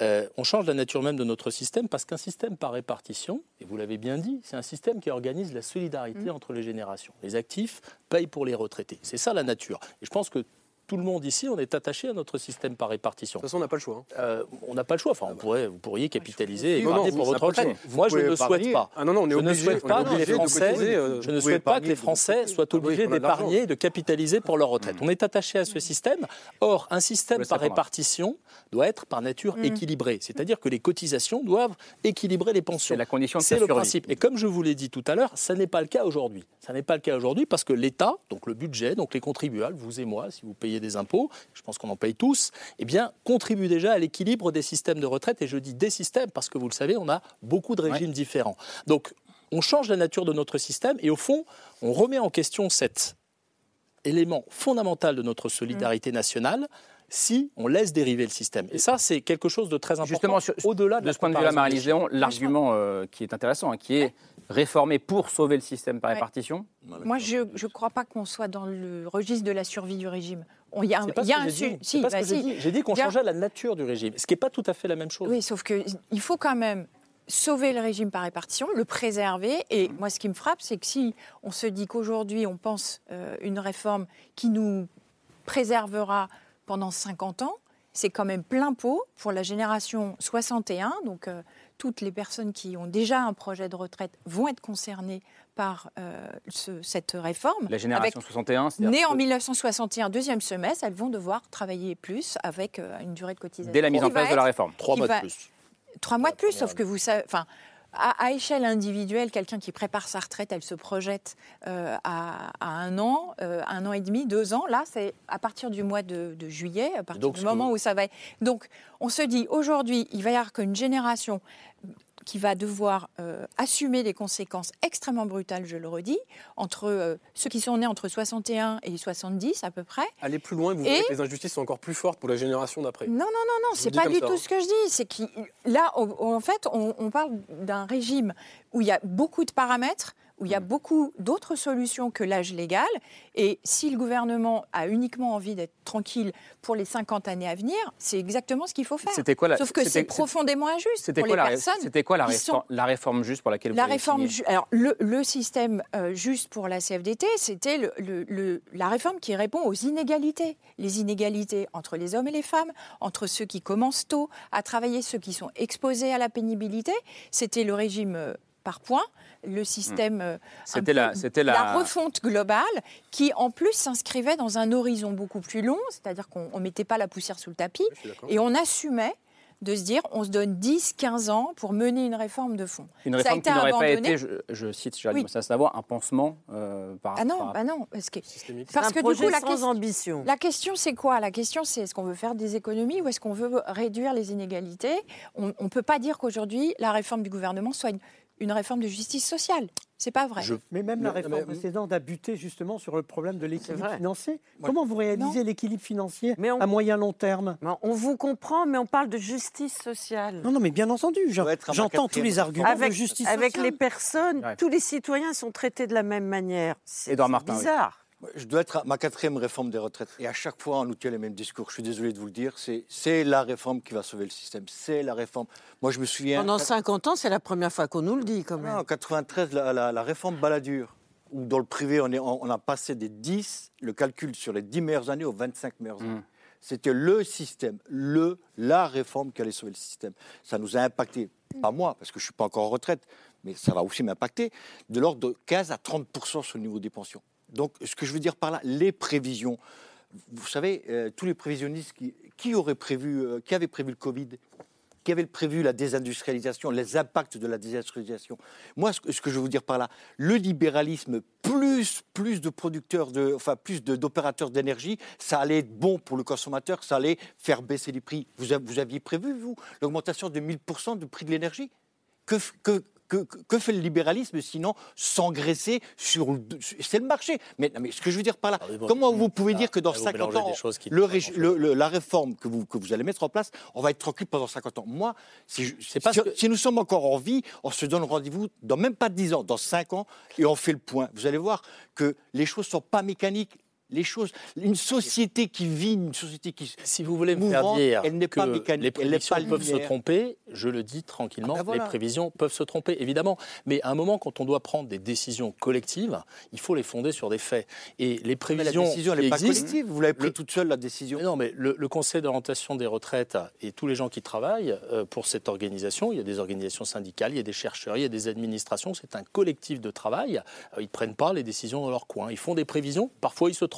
Euh, on change la nature même de notre système parce qu'un système par répartition, et vous l'avez bien dit, c'est un système qui organise la solidarité entre les générations. Les actifs payent pour les retraités. C'est ça la nature. Et je pense que tout le monde ici, on est attaché à notre système par répartition. De toute façon, on n'a pas le choix. hein. Euh, on n'a pas le choix. Enfin, on pourrait, vous pourriez capitaliser et Non, non, pour votre retraite. Moi, je pouvez ne le souhaite pas. Ah non, non, on est je ne souhaite pas que obligé les Français, cotiser, euh, je ne souhaite pas que les Français soient Ah obligés on a de l'argent. d'épargner, de capitaliser pour leur retraite. On est attaché à ce système. Or, un système par répartition doit être par nature Mm. équilibré. C'est-à-dire que les cotisations doivent équilibrer les pensions. C'est la condition de C'est le principe. Et comme je vous l'ai dit tout à l'heure, ça n'est pas le cas aujourd'hui. Ça n'est pas le cas aujourd'hui parce que l'État, donc le budget, donc les contribuables, vous et moi, si vous payez des impôts, je pense qu'on en paye tous, eh bien, contribue déjà à l'équilibre des systèmes de retraite. Et je dis des systèmes parce que vous le savez, on a beaucoup de régimes différents. Donc, on change la nature de notre système et au fond, on remet en question cet élément fondamental de notre solidarité nationale si on laisse dériver le système. Et ça, c'est quelque chose de très important. Justement, au-delà de, ce point de vue-là, comparaison des Marie-Lise Léon, chiffres. l'argument euh, qui est intéressant, hein, qui est réformer pour sauver le système par Ouais. répartition. Moi, je ne crois pas qu'on soit dans le registre de la survie du régime. Il y a, un- y a j'ai su- dit. si, C'est pas ce bah que j'ai si. dit. J'ai dit qu'on a- changeait la nature du régime, ce qui n'est pas tout à fait la même chose. Oui, sauf qu'il faut quand même sauver le régime par répartition, le préserver. Et moi, ce qui me frappe, c'est que si on se dit qu'aujourd'hui, on pense euh, une réforme qui nous préservera pendant 50 ans, c'est quand même plein pot pour la génération 61. Donc, euh, toutes les personnes qui ont déjà un projet de retraite vont être concernées par euh, ce- cette réforme. La génération Avec- 61, c'est-à-dire Nées en que 1961, deuxième semestre, elles vont devoir travailler plus avec euh, une durée de cotisation. dès la mise en place de la réforme. Trois mois de plus. Trois mois de plus, sauf que vous savez, enfin, à, à échelle individuelle, quelqu'un qui prépare sa retraite, elle se projette euh, à, à un an, euh, un an et demi, deux ans. Là, c'est à partir du mois de, de juillet, à partir Donc, du que moment où ça va. Donc, on se dit aujourd'hui, il va y avoir qu'une génération qui va devoir euh, assumer les conséquences extrêmement brutales, je le redis, entre euh, ceux qui sont nés entre 61 et 70 à peu près. Aller plus loin vous Et- que les injustices sont encore plus fortes pour la génération d'après. Non, non, non, non, c'est pas du ça, tout hein. ce que je dis. C'est que là, on- en fait, on, on parle d'un régime où il y a beaucoup de paramètres, où il y a Mm. beaucoup d'autres solutions que l'âge légal. Et si le gouvernement a uniquement envie d'être tranquille pour les 50 années à venir, c'est exactement ce qu'il faut faire. C'était quoi la- Sauf que c'est profondément injuste C'était pour quoi, les la, personnes. c'était quoi la, réforme, sont- la réforme juste pour laquelle vous la réforme, ju- alors le, le système euh, juste pour la CFDT, c'était le- le- le- la réforme qui répond aux inégalités. Les inégalités entre les hommes et les femmes, entre ceux qui commencent tôt à travailler, ceux qui sont exposés à la pénibilité. C'était le régime euh, par points, le système. euh, C'était la- c'était la- refonte globale qui, en plus, s'inscrivait dans un horizon beaucoup plus long, c'est-à-dire qu'on ne mettait pas la poussière sous le tapis et on assumait de se dire on se donne 10-15 ans pour mener une réforme de fond. Une réforme qui n'aurait pas été, je, je cite Gérald Oui. Savoie, un pansement euh, par Ah non, par- bah non, parce que, C'est parce un que du coup, la, sans question- ambition. la question c'est quoi? La question c'est est-ce qu'on veut faire des économies ou est-ce qu'on veut réduire les inégalités? On ne peut pas dire qu'aujourd'hui la réforme du gouvernement soit une, une réforme de justice sociale. C'est pas vrai. Mais même la Mais- réforme mais- précédente a buté justement sur le problème de l'équilibre financier. Comment vous réalisez l'équilibre financier à moyen long terme? On vous comprend, mais on parle de justice sociale. Non, non, mais bien entendu, j'entends tous les arguments Avec, de justice avec sociale. les personnes, Ouais. tous les citoyens sont traités de la même manière. C'est oui. Je dois être à ma quatrième réforme des retraites. Et à chaque fois, on nous tient les mêmes discours. Je suis désolé de vous le dire. C'est c'est la réforme qui va sauver le système. C'est la réforme. Moi, je me souviens. Pendant 50 ans, c'est la première fois qu'on nous le dit quand même. Non, en 93, la, la- la réforme Balladur, où dans le privé, on, est, on, on a passé des 10, le calcul sur les 10 meilleures années aux 25 meilleures années. C'était le système, le, la réforme qui allait sauver le système. Ça nous a impacté, pas moi, parce que je ne suis pas encore en retraite, mais ça va aussi m'impacter, de l'ordre de 15 à 30% sur le niveau des pensions. Donc, ce que je veux dire par là, les prévisions. Vous savez, euh, tous les prévisionnistes qui, qui auraient prévu, euh, qui avaient prévu le Covid, qui avaient prévu la désindustrialisation, les impacts de la désindustrialisation. Moi, ce que, je veux vous dire par là, le libéralisme plus plus de producteurs, de, enfin plus d'opérateurs d'énergie, ça allait être bon pour le consommateur, ça allait faire baisser les prix. Vous, vous aviez prévu, vous, l'augmentation de 1000% du prix de l'énergie? Que, que, fait le libéralisme sinon s'engraisser sur le... C'est le marché. Mais, non, mais ce que je veux dire par là, bon, comment vous pouvez dire que dans là, vous 50 mélangez ans, le le- le- la réforme que vous, que vous allez mettre en place, on va être tranquille pendant 50 ans Moi, si, je- si- si nous sommes encore en vie, on se donne rendez-vous dans même pas 10 ans, dans 5 ans, et on fait le point. Vous allez voir que les choses ne sont pas mécaniques. Les choses, une société qui vit, une société qui Si vous voulez me faire dire elle n'est pas mécanique, les elle prévisions pas peuvent se tromper, je le dis tranquillement, Ah ben voilà. les prévisions peuvent se tromper, évidemment. Mais à un moment, quand on doit prendre des décisions collectives, il faut les fonder sur des faits. Et les Mais la prévisions décision, elle n'est pas collective. Vous l'avez pris le- toute seule, la décision. Mais non, mais le, le Conseil d'orientation des retraites et tous les gens qui travaillent euh, pour cette organisation, il y a des organisations syndicales, il y a des chercheurs, il y a des administrations, c'est un collectif de travail. Euh, Ils ne prennent pas les décisions dans leur coin. Ils font des prévisions, parfois ils se trompent,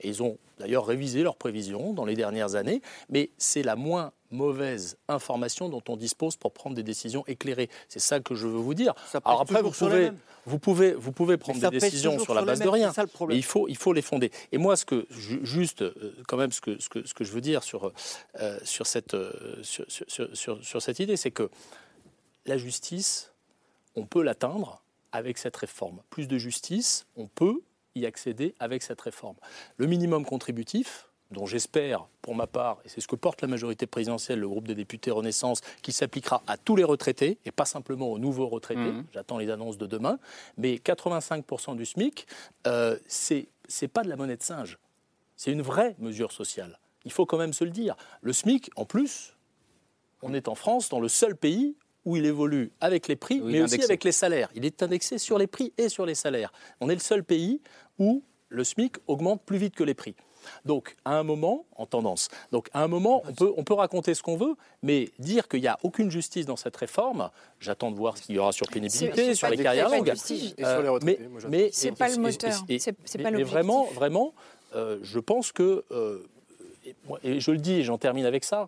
et ils ont d'ailleurs révisé leurs prévisions dans les dernières années, mais c'est la moins mauvaise information dont on dispose pour prendre des décisions éclairées. C'est ça que je veux vous dire. Ça Alors après, vous pouvez, vous pouvez, vous pouvez prendre des décisions sur la base de rien. ça. Mais il faut, il faut les fonder. Et moi, ce que, ju- juste, euh, quand même, ce que, ce que, ce que je veux dire sur, euh, sur, cette, euh, sur, sur- sur- sur- sur cette idée, c'est que la justice, on peut l'atteindre avec cette réforme. Plus de justice, on peut y accéder avec cette réforme. Le minimum contributif, dont j'espère, pour ma part, et c'est ce que porte la majorité présidentielle, le groupe des députés Renaissance, qui s'appliquera à tous les retraités, et pas simplement aux nouveaux retraités, Mhm. j'attends les annonces de demain, mais 85% du SMIC, euh, c'est pas de la monnaie de singe, c'est une vraie mesure sociale. Il faut quand même se le dire. Le SMIC, en plus, on est en France, dans le seul pays où il évolue avec les prix, Oui, mais aussi avec les salaires. Il est indexé sur les prix et sur les salaires. On est le seul pays où le SMIC augmente plus vite que les prix. Donc, à un moment, en tendance, donc à un moment, on peut, on peut raconter ce qu'on veut, mais dire qu'il n'y a aucune justice dans cette réforme, j'attends de voir ce qu'il y aura sur pénibilité, sur les carrières longues. justice. Et sur les Euh, mais- mais- C'est pas le et- et- moteur, c'est- pas Mais l'objectif. vraiment, vraiment, euh, je pense que, euh, et, moi- et je le dis et j'en termine avec ça, euh,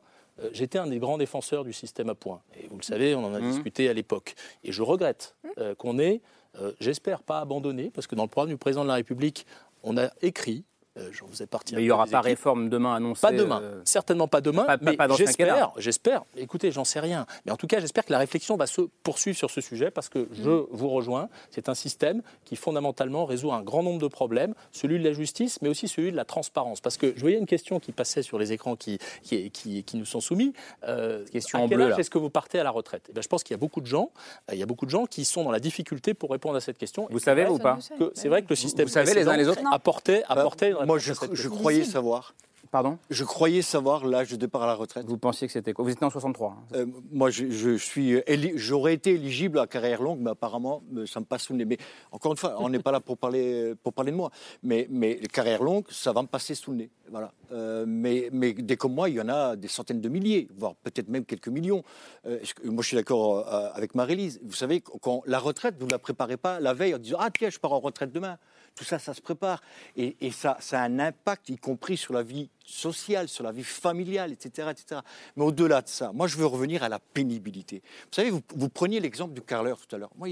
j'étais un des grands défenseurs du système à points. Et vous le savez, on en a Mhm. discuté à l'époque. Et je regrette euh, qu'on ait, euh, j'espère pas abandonné, parce que dans le programme du président de la République, on a écrit, euh, j'en faisais partie. Mais il n'y aura pas équipes, réforme demain annoncée. pas demain, euh, certainement pas demain, pas- pas- mais j'espère, j'espère, écoutez, j'en sais rien, mais en tout cas, j'espère que la réflexion va se poursuivre sur ce sujet parce que je vous rejoins, c'est un système qui fondamentalement résout un grand nombre de problèmes, celui de la justice, mais aussi celui de la transparence. Parce que je voyais une question qui passait sur les écrans qui, qui, qui- qui nous sont soumis. Euh, Question à en quel bleu, âge est-ce que vous partez à la retraite? Eh ben, Je pense qu'il y a beaucoup de gens, euh, il y a beaucoup de gens qui sont dans la difficulté pour répondre à cette question. Vous savez ou pas C'est vrai que le système vous savez les uns les autres apportait, apportait Euh, Moi, je, croyais savoir. Pardon? Je croyais savoir l'âge de départ à la retraite. Vous pensiez que c'était quoi? Vous étiez en 63. hein. Euh, moi, je, je suis éli- j'aurais été éligible à carrière longue, mais apparemment, euh, ça me passe sous le nez. Mais encore une fois, on n'est pas là pour parler, pour parler de moi. Mais, carrières longues, ça va me passer sous le nez. Voilà. Euh, mais, mais des comme moi, il y en a des centaines de milliers, voire peut-être même quelques millions. Euh, moi, je suis d'accord euh, avec Marie-Lise. Vous savez, quand la retraite, vous ne la préparez pas la veille en disant Ah, tiens, je pars en retraite demain. Tout ça, ça se prépare. Et, ça, a un impact, y compris sur la vie sociale, sur la vie familiale, etc. etc. Mais au-delà de ça, moi, je veux revenir à la pénibilité. Vous savez, vous, preniez l'exemple du carreleur tout à l'heure. Moi,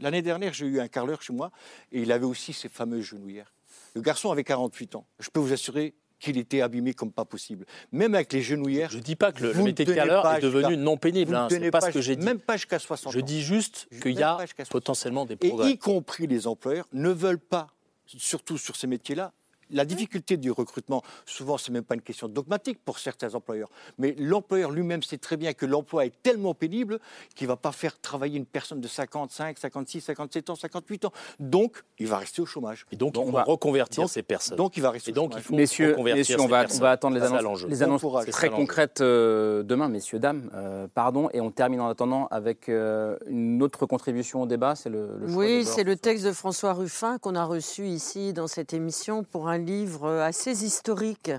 l'année dernière, j'ai eu un carreleur chez moi et il avait aussi ses fameuses genouillères. Le garçon avait 48 ans. Je peux vous assurer qu'il était abîmé comme pas possible. Même avec les genouillères. Je ne dis pas que le, le métier de est devenu non pénible. hein, c'est pas ce pas que j'ai dit. Même pas jusqu'à 60 Je dis juste qu'il y a pas jusqu'à 60. potentiellement des Et progrès. y compris les employeurs ne veulent pas, surtout sur ces métiers-là, la difficulté du recrutement, souvent, c'est même pas une question dogmatique pour certains employeurs, mais l'employeur lui-même sait très bien que l'emploi est tellement pénible qu'il va pas faire travailler une personne de 55, 56, 57 ans, 58 ans. Donc, il va rester au chômage. Et donc, on il va- reconvertir donc- ces personnes. donc, il va rester Et au donc, il chômage. faut Messieurs, reconvertir messieurs, on va, on personnes. va attendre les annonces, les annonces très concrètes euh, demain, messieurs, dames. Euh, pardon, et on termine en attendant avec euh, une autre contribution au débat, c'est le, le choix Oui, c'est le texte de François Ruffin qu'on a reçu ici dans cette émission pour un livre assez historique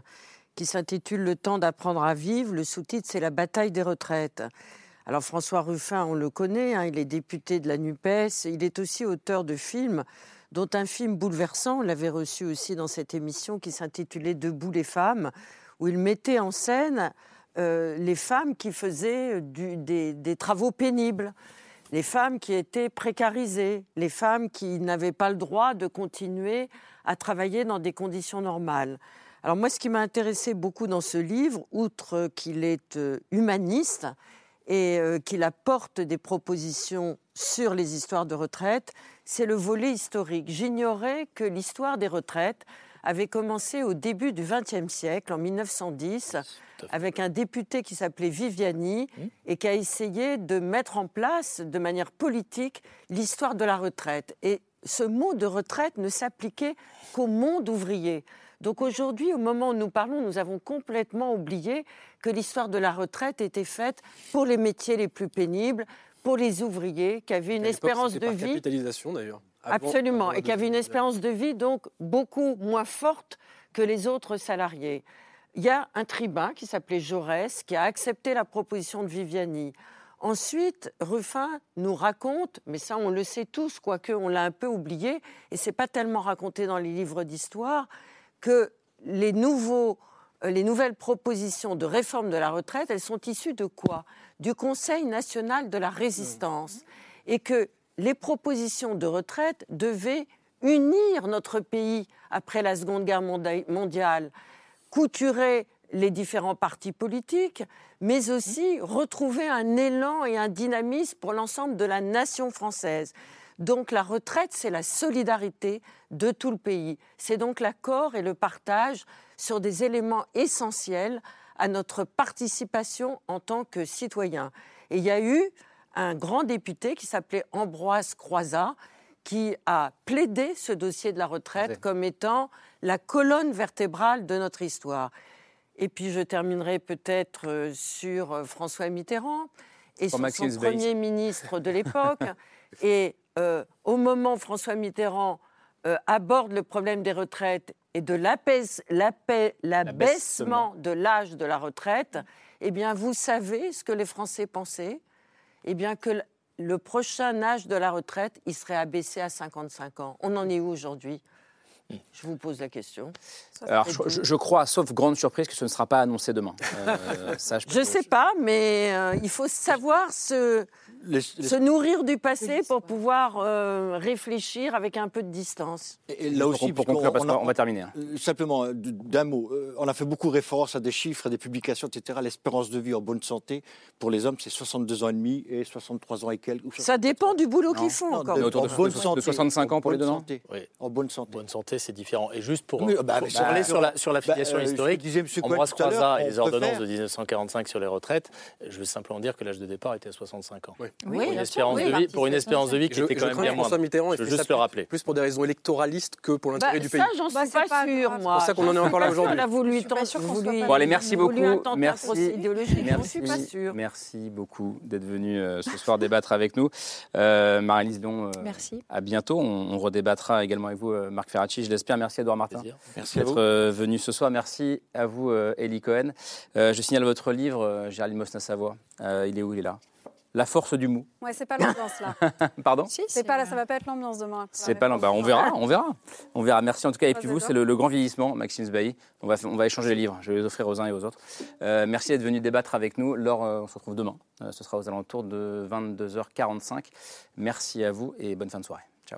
qui s'intitule Le temps d'apprendre à vivre. Le sous-titre, c'est La bataille des retraites. Alors François Ruffin, on le connaît, hein, il est député de la NUPES, il est aussi auteur de films, dont un film bouleversant, on l'avait reçu aussi dans cette émission, qui s'intitulait Debout les femmes, où il mettait en scène euh, les femmes qui faisaient des, travaux pénibles, les femmes qui étaient précarisées, les femmes qui n'avaient pas le droit de continuer à travailler dans des conditions normales. Alors moi, ce qui m'a intéressé beaucoup dans ce livre, outre qu'il est euh, humaniste et euh, qu'il apporte des propositions sur les histoires de retraite, c'est le volet historique. J'ignorais que l'histoire des retraites avait commencé au début du XXe siècle, en 1910, avec un député qui s'appelait Viviani mmh. et qui a essayé de mettre en place de manière politique l'histoire de la retraite. Et ce mot de retraite ne s'appliquait qu'au monde ouvrier. Donc aujourd'hui, au moment où nous parlons, nous avons complètement oublié que l'histoire de la retraite était faite pour les métiers les plus pénibles, pour les ouvriers qui avaient une espérance de vie. Capitalisation d'ailleurs. Absolument, et qui avaient une espérance de vie donc beaucoup moins forte que les autres salariés. Il y a un tribun qui s'appelait Jaurès qui a accepté la proposition de Viviani. Ensuite, Ruffin nous raconte, mais ça on le sait tous, quoique on l'a un peu oublié, et c'est pas tellement raconté dans les livres d'histoire, que les, nouveaux, euh, les nouvelles propositions de réforme de la retraite, elles sont issues de quoi? Du Conseil national de la résistance. Et que les propositions de retraite devaient unir notre pays après la Seconde Guerre mondiale, couturer les différents partis politiques, mais aussi retrouver un élan et un dynamisme pour l'ensemble de la nation française. Donc la retraite, c'est la solidarité de tout le pays. C'est donc l'accord et le partage sur des éléments essentiels à notre participation en tant que citoyen. Et il y a eu un grand député qui s'appelait Ambroise Croizat qui a plaidé ce dossier de la retraite comme étant la colonne vertébrale de notre histoire. Et puis je terminerai peut-être euh, sur euh, François Mitterrand et sur son Premier ministre de l'époque. et euh, au moment où François Mitterrand aborde le problème des retraites et de l'abaissement de l'âge de la retraite, eh bien, vous savez ce que les Français pensaient? Eh bien, que le prochain âge de la retraite, il serait abaissé à 55 ans. On en est où aujourd'hui? Je vous pose la question. Alors, je, crois, sauf grande surprise, que ce ne sera pas annoncé demain. Euh, je ne sais pas, mais euh, il faut savoir se, se nourrir du passé pour pouvoir euh, réfléchir avec un peu de distance. Et, là aussi, pour, conclure, parce qu'on va terminer. Hein. Simplement, d'un mot, on a fait beaucoup référence à des chiffres, à des publications, etc. L'espérance de vie en bonne santé, pour les hommes, c'est 62 ans et demi et 63 ans et quelques. Ça dépend du boulot qu'ils font, encore. autour de, bonne santé, 65 ans pour les deux ans oui. En bonne santé. Bonne santé, c'est différent. Et juste pour, bah, parler sur la, sur la filiation bah, euh, historique, Ambroise Croizat et les ordonnances de 1945 sur les retraites, je veux simplement dire que l'âge de départ était à 65 ans. Oui. pour, une espérance de vie, pour une espérance de vie qui était quand même bien Mitterrand, je veux juste le rappeler. Plus pour des raisons électoralistes que pour l'intérêt bah, du pays. Ça, j'en suis pas sûr, moi. C'est pour ça qu'on en est encore là aujourd'hui. Elle a voulu Bon, allez, merci beaucoup. Merci. Merci. Merci beaucoup d'être venu euh, ce soir débattre avec nous. Euh, Marie-Lise Don, à bientôt. On redébattra également avec vous, Marc Ferracci, je l'espère. Merci Edouard Martin. Merci d'être euh, venu ce soir. Merci à vous, Elie Cohen. je signale votre livre, Géraldine Mosna-Savoie. il est où? Il est là. La force du mou. Ouais, c'est pas l'ambiance là. Pardon? C'est pas là, ça va pas être l'ambiance demain. C'est pas bah, on verra, on verra, on verra. Merci en tout cas. Et puis vous, c'est le, grand vieillissement, Maxime Sbailly. On va, on va échanger les livres. Je vais les offrir aux uns et aux autres. Euh, merci d'être venu débattre avec nous. Laure, euh, on se retrouve demain. Euh, ce sera aux alentours de 22h45. Merci à vous et bonne fin de soirée. Ciao.